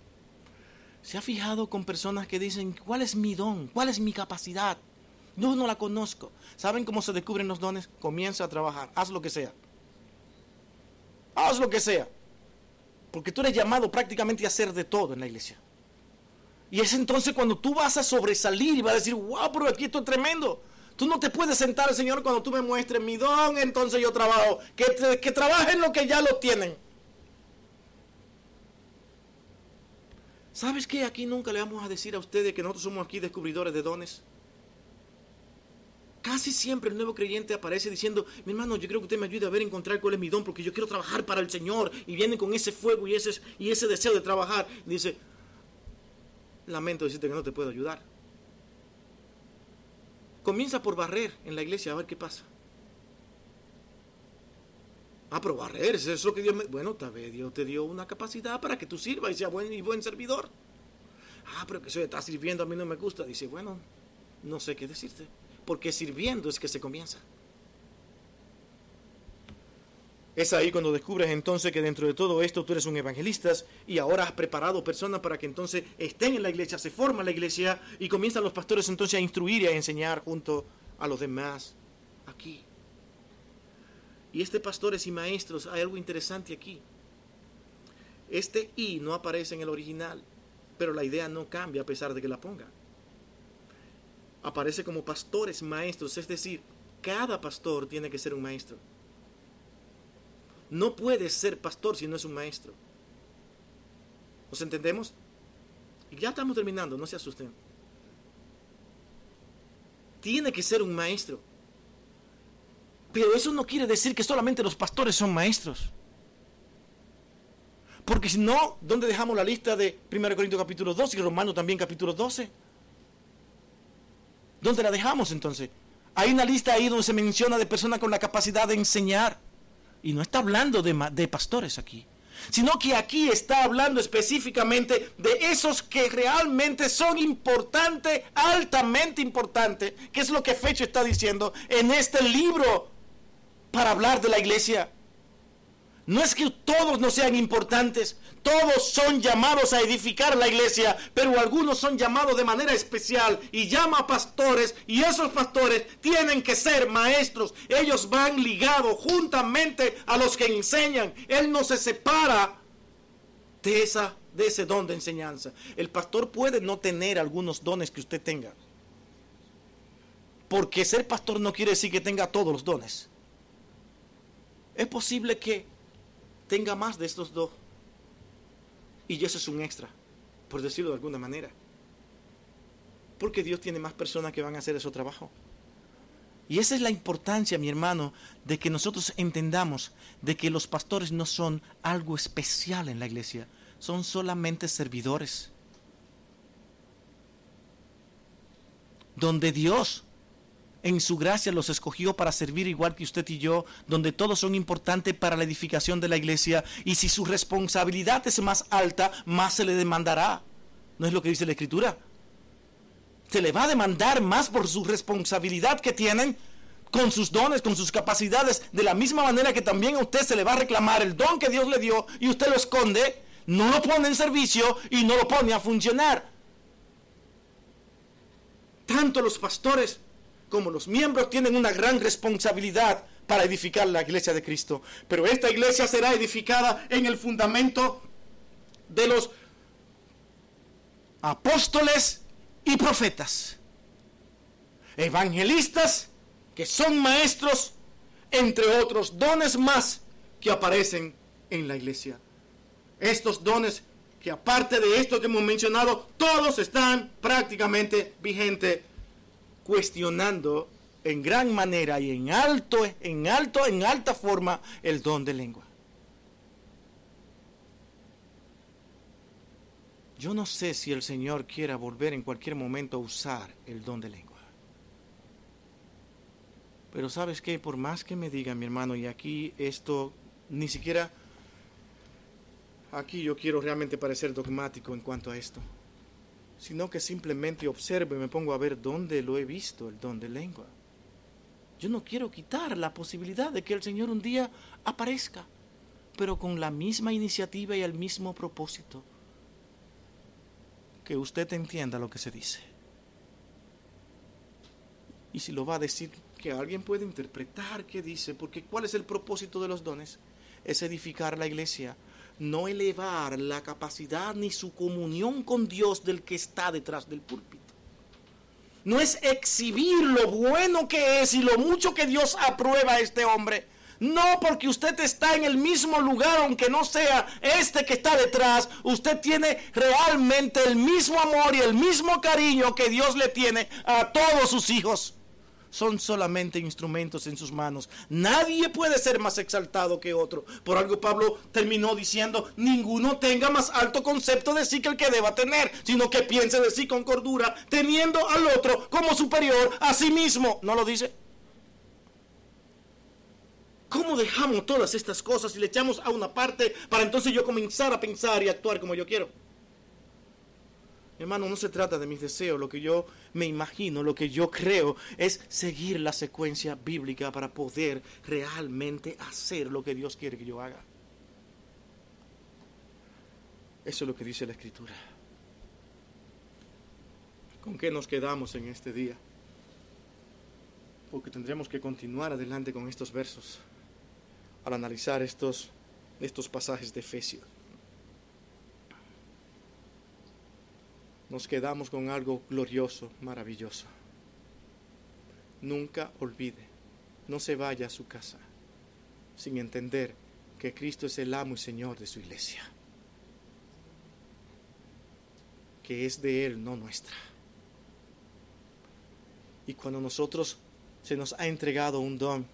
¿Se ha fijado con personas que dicen, ¿cuál es mi don? ¿Cuál es mi capacidad? No, no la conozco. ¿Saben cómo se descubren los dones? Comienza a trabajar, haz lo que sea. Haz lo que sea. Porque tú eres llamado prácticamente a hacer de todo en la iglesia. Y es entonces cuando tú vas a sobresalir y vas a decir, wow, pero aquí esto es tremendo. Tú no te puedes sentar, Señor, cuando tú me muestres mi don, entonces yo trabajo. Que, que trabajen lo que ya lo tienen. ¿Sabes qué? Aquí nunca le vamos a decir a ustedes que nosotros somos aquí descubridores de dones. Casi siempre el nuevo creyente aparece diciendo, mi hermano, yo creo que usted me ayude a ver, encontrar cuál es mi don, porque yo quiero trabajar para el Señor. Y viene con ese fuego y ese, y ese deseo de trabajar. dice, lamento decirte que no te puedo ayudar. Comienza por barrer en la iglesia a ver qué pasa. Ah, pero eso que Dios me... Bueno, tal vez Dios te dio una capacidad para que tú sirvas y seas buen y buen servidor. Ah, pero que eso de estar sirviendo a mí no me gusta. Dice, bueno, no sé qué decirte. Porque sirviendo es que se comienza. Es ahí cuando descubres entonces que dentro de todo esto tú eres un evangelista y ahora has preparado personas para que entonces estén en la iglesia, se forma la iglesia y comienzan los pastores entonces a instruir y a enseñar junto a los demás aquí. Y este pastores y maestros, hay algo interesante aquí. Este y no aparece en el original, pero la idea no cambia a pesar de que la ponga. Aparece como pastores maestros, es decir, cada pastor tiene que ser un maestro. No puede ser pastor si no es un maestro. ¿Nos entendemos? Y ya estamos terminando, no se asusten. Tiene que ser un maestro. Pero eso no quiere decir que solamente los pastores son maestros. Porque si no, ¿dónde dejamos la lista de 1 Corintios capítulo 12 y Romanos también capítulo 12? ¿Dónde la dejamos entonces? Hay una lista ahí donde se menciona de personas con la capacidad de enseñar. Y no está hablando de, de pastores aquí, sino que aquí está hablando específicamente de esos que realmente son importantes, altamente importantes, que es lo que Fecho está diciendo en este libro para hablar de la iglesia. No es que todos no sean importantes, todos son llamados a edificar la iglesia, pero algunos son llamados de manera especial y llama a pastores y esos pastores tienen que ser maestros. Ellos van ligados juntamente a los que enseñan. Él no se separa de, esa, de ese don de enseñanza. El pastor puede no tener algunos dones que usted tenga. Porque ser pastor no quiere decir que tenga todos los dones. Es posible que tenga más de estos dos. Y eso es un extra, por decirlo de alguna manera. Porque Dios tiene más personas que van a hacer ese trabajo. Y esa es la importancia, mi hermano, de que nosotros entendamos de que los pastores no son algo especial en la iglesia, son solamente servidores. Donde Dios en su gracia los escogió para servir igual que usted y yo, donde todos son importantes para la edificación de la iglesia, y si su responsabilidad es más alta, más se le demandará. ¿No es lo que dice la escritura? Se le va a demandar más por su responsabilidad que tienen con sus dones, con sus capacidades, de la misma manera que también a usted se le va a reclamar el don que Dios le dio y usted lo esconde, no lo pone en servicio y no lo pone a funcionar. Tanto los pastores como los miembros tienen una gran responsabilidad para edificar la iglesia de Cristo. Pero esta iglesia será edificada en el fundamento de los apóstoles y profetas. Evangelistas que son maestros, entre otros dones más que aparecen en la iglesia. Estos dones que aparte de esto que hemos mencionado, todos están prácticamente vigentes cuestionando en gran manera y en alto, en alto, en alta forma el don de lengua. Yo no sé si el Señor quiera volver en cualquier momento a usar el don de lengua. Pero sabes que por más que me diga mi hermano, y aquí esto ni siquiera, aquí yo quiero realmente parecer dogmático en cuanto a esto sino que simplemente observo y me pongo a ver dónde lo he visto, el don de lengua. Yo no quiero quitar la posibilidad de que el Señor un día aparezca. pero con la misma iniciativa y el mismo propósito. Que usted entienda lo que se dice. Y si lo va a decir, que alguien puede interpretar qué dice, porque ¿cuál es el propósito de los dones? Es edificar la iglesia, no elevar la capacidad ni su comunión con Dios del que está detrás del púlpito. No es exhibir lo bueno que es y lo mucho que Dios aprueba a este hombre. No porque usted está en el mismo lugar, aunque no sea este que está detrás, usted tiene realmente el mismo amor y el mismo cariño que Dios le tiene a todos sus hijos son solamente instrumentos en sus manos. Nadie puede ser más exaltado que otro. Por algo Pablo terminó diciendo, ninguno tenga más alto concepto de sí que el que deba tener, sino que piense de sí con cordura, teniendo al otro como superior a sí mismo. ¿No lo dice? ¿Cómo dejamos todas estas cosas y le echamos a una parte para entonces yo comenzar a pensar y actuar como yo quiero? Hermano, no se trata de mis deseos, lo que yo me imagino, lo que yo creo es seguir la secuencia bíblica para poder realmente hacer lo que Dios quiere que yo haga. Eso es lo que dice la Escritura. ¿Con qué nos quedamos en este día? Porque tendremos que continuar adelante con estos versos al analizar estos, estos pasajes de Efesios. Nos quedamos con algo glorioso, maravilloso. Nunca olvide, no se vaya a su casa sin entender que Cristo es el amo y Señor de su iglesia, que es de Él, no nuestra. Y cuando nosotros se nos ha entregado un don,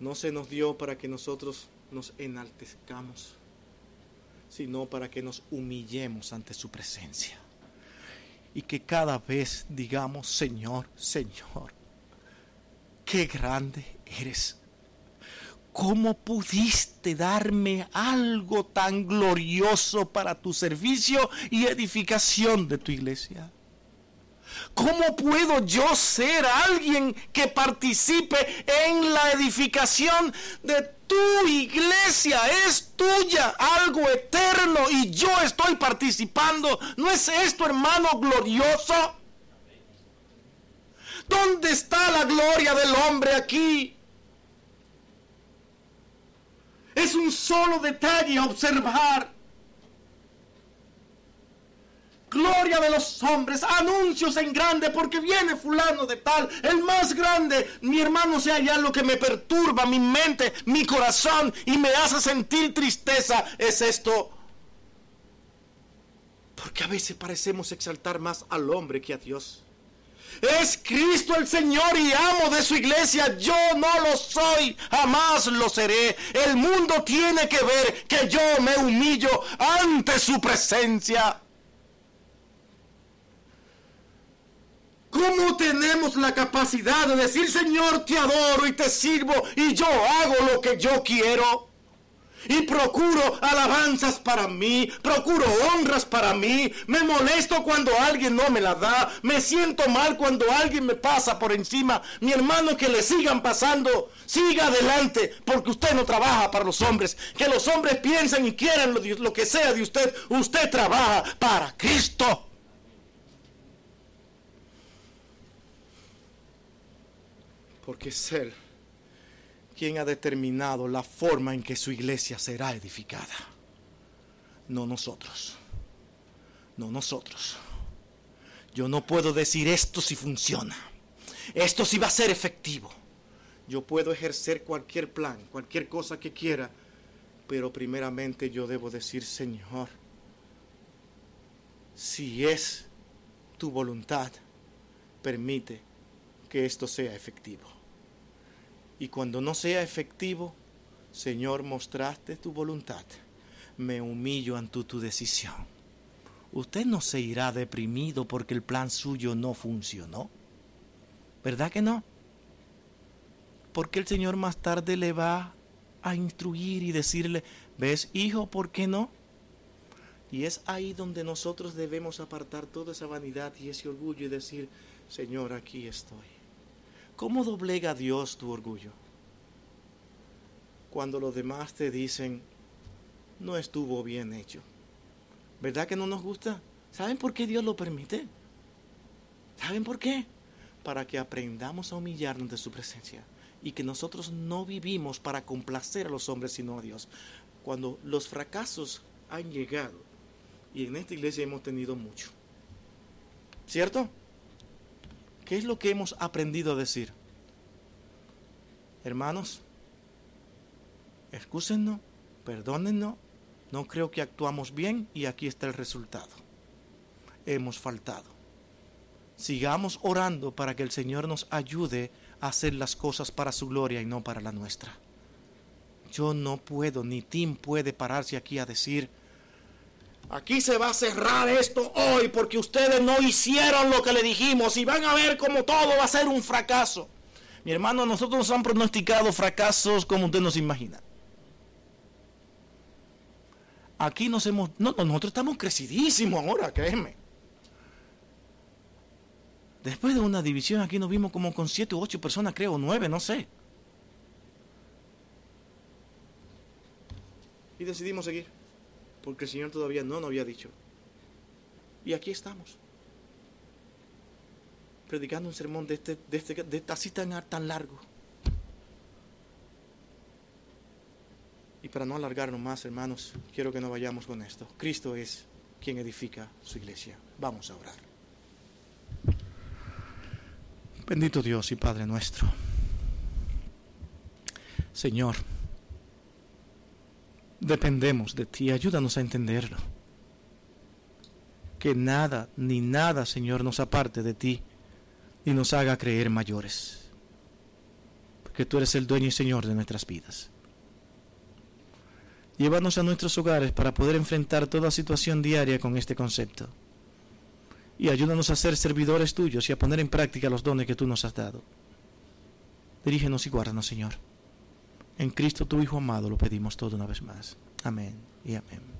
no se nos dio para que nosotros nos enaltezcamos sino para que nos humillemos ante su presencia. Y que cada vez digamos, Señor, Señor, qué grande eres. ¿Cómo pudiste darme algo tan glorioso para tu servicio y edificación de tu iglesia? ¿Cómo puedo yo ser alguien que participe en la edificación de tu iglesia es tuya, algo eterno, y yo estoy participando. ¿No es esto, hermano, glorioso? ¿Dónde está la gloria del hombre aquí? Es un solo detalle observar gloria de los hombres, anuncios en grande, porque viene fulano de tal, el más grande. Mi hermano, sea ya lo que me perturba mi mente, mi corazón y me hace sentir tristeza, es esto. Porque a veces parecemos exaltar más al hombre que a Dios. Es Cristo el Señor y amo de su iglesia. Yo no lo soy, jamás lo seré. El mundo tiene que ver que yo me humillo ante su presencia. ¿Cómo tenemos la capacidad de decir, Señor, te adoro y te sirvo y yo hago lo que yo quiero? Y procuro alabanzas para mí, procuro honras para mí, me molesto cuando alguien no me la da, me siento mal cuando alguien me pasa por encima. Mi hermano, que le sigan pasando, siga adelante, porque usted no trabaja para los hombres. Que los hombres piensen y quieran lo, lo que sea de usted, usted trabaja para Cristo. Porque es Él quien ha determinado la forma en que su iglesia será edificada. No nosotros. No nosotros. Yo no puedo decir esto si funciona. Esto sí va a ser efectivo. Yo puedo ejercer cualquier plan, cualquier cosa que quiera, pero primeramente yo debo decir, Señor, si es tu voluntad, permite que esto sea efectivo. Y cuando no sea efectivo, Señor, mostraste tu voluntad. Me humillo ante tu decisión. Usted no se irá deprimido porque el plan suyo no funcionó. ¿Verdad que no? Porque el Señor más tarde le va a instruir y decirle, ¿ves, hijo, por qué no? Y es ahí donde nosotros debemos apartar toda esa vanidad y ese orgullo y decir, Señor, aquí estoy. ¿Cómo doblega Dios tu orgullo? cuando los demás te dicen, no estuvo bien hecho. ¿Verdad que no nos gusta? ¿Saben por qué Dios lo permite? ¿Saben por qué? Para que aprendamos a humillarnos de su presencia y que nosotros no vivimos para complacer a los hombres, sino a Dios. Cuando los fracasos han llegado, y en esta iglesia hemos tenido mucho, ¿cierto? ¿Qué es lo que hemos aprendido a decir? Hermanos, excúsennos, perdónennos, no creo que actuamos bien y aquí está el resultado. Hemos faltado. Sigamos orando para que el Señor nos ayude a hacer las cosas para su gloria y no para la nuestra. Yo no puedo, ni Tim puede pararse aquí a decir, aquí se va a cerrar esto hoy porque ustedes no hicieron lo que le dijimos y van a ver como todo va a ser un fracaso. Mi hermano, nosotros nos han pronosticado fracasos como usted nos imagina. Aquí nos hemos, no, nosotros estamos crecidísimos ahora, créeme. Después de una división aquí nos vimos como con siete u ocho personas, creo, nueve, no sé. Y decidimos seguir, porque el Señor todavía no nos había dicho. Y aquí estamos predicando un sermón de, este, de, este, de así tan, tan largo. Y para no alargarnos más, hermanos, quiero que no vayamos con esto. Cristo es quien edifica su iglesia. Vamos a orar. Bendito Dios y Padre nuestro. Señor, dependemos de ti. Ayúdanos a entenderlo. Que nada, ni nada, Señor, nos aparte de ti y nos haga creer mayores. Porque tú eres el dueño y Señor de nuestras vidas. Llévanos a nuestros hogares para poder enfrentar toda situación diaria con este concepto. Y ayúdanos a ser servidores tuyos y a poner en práctica los dones que tú nos has dado. Dirígenos y guárdanos, Señor. En Cristo tu Hijo amado lo pedimos todo una vez más. Amén y amén.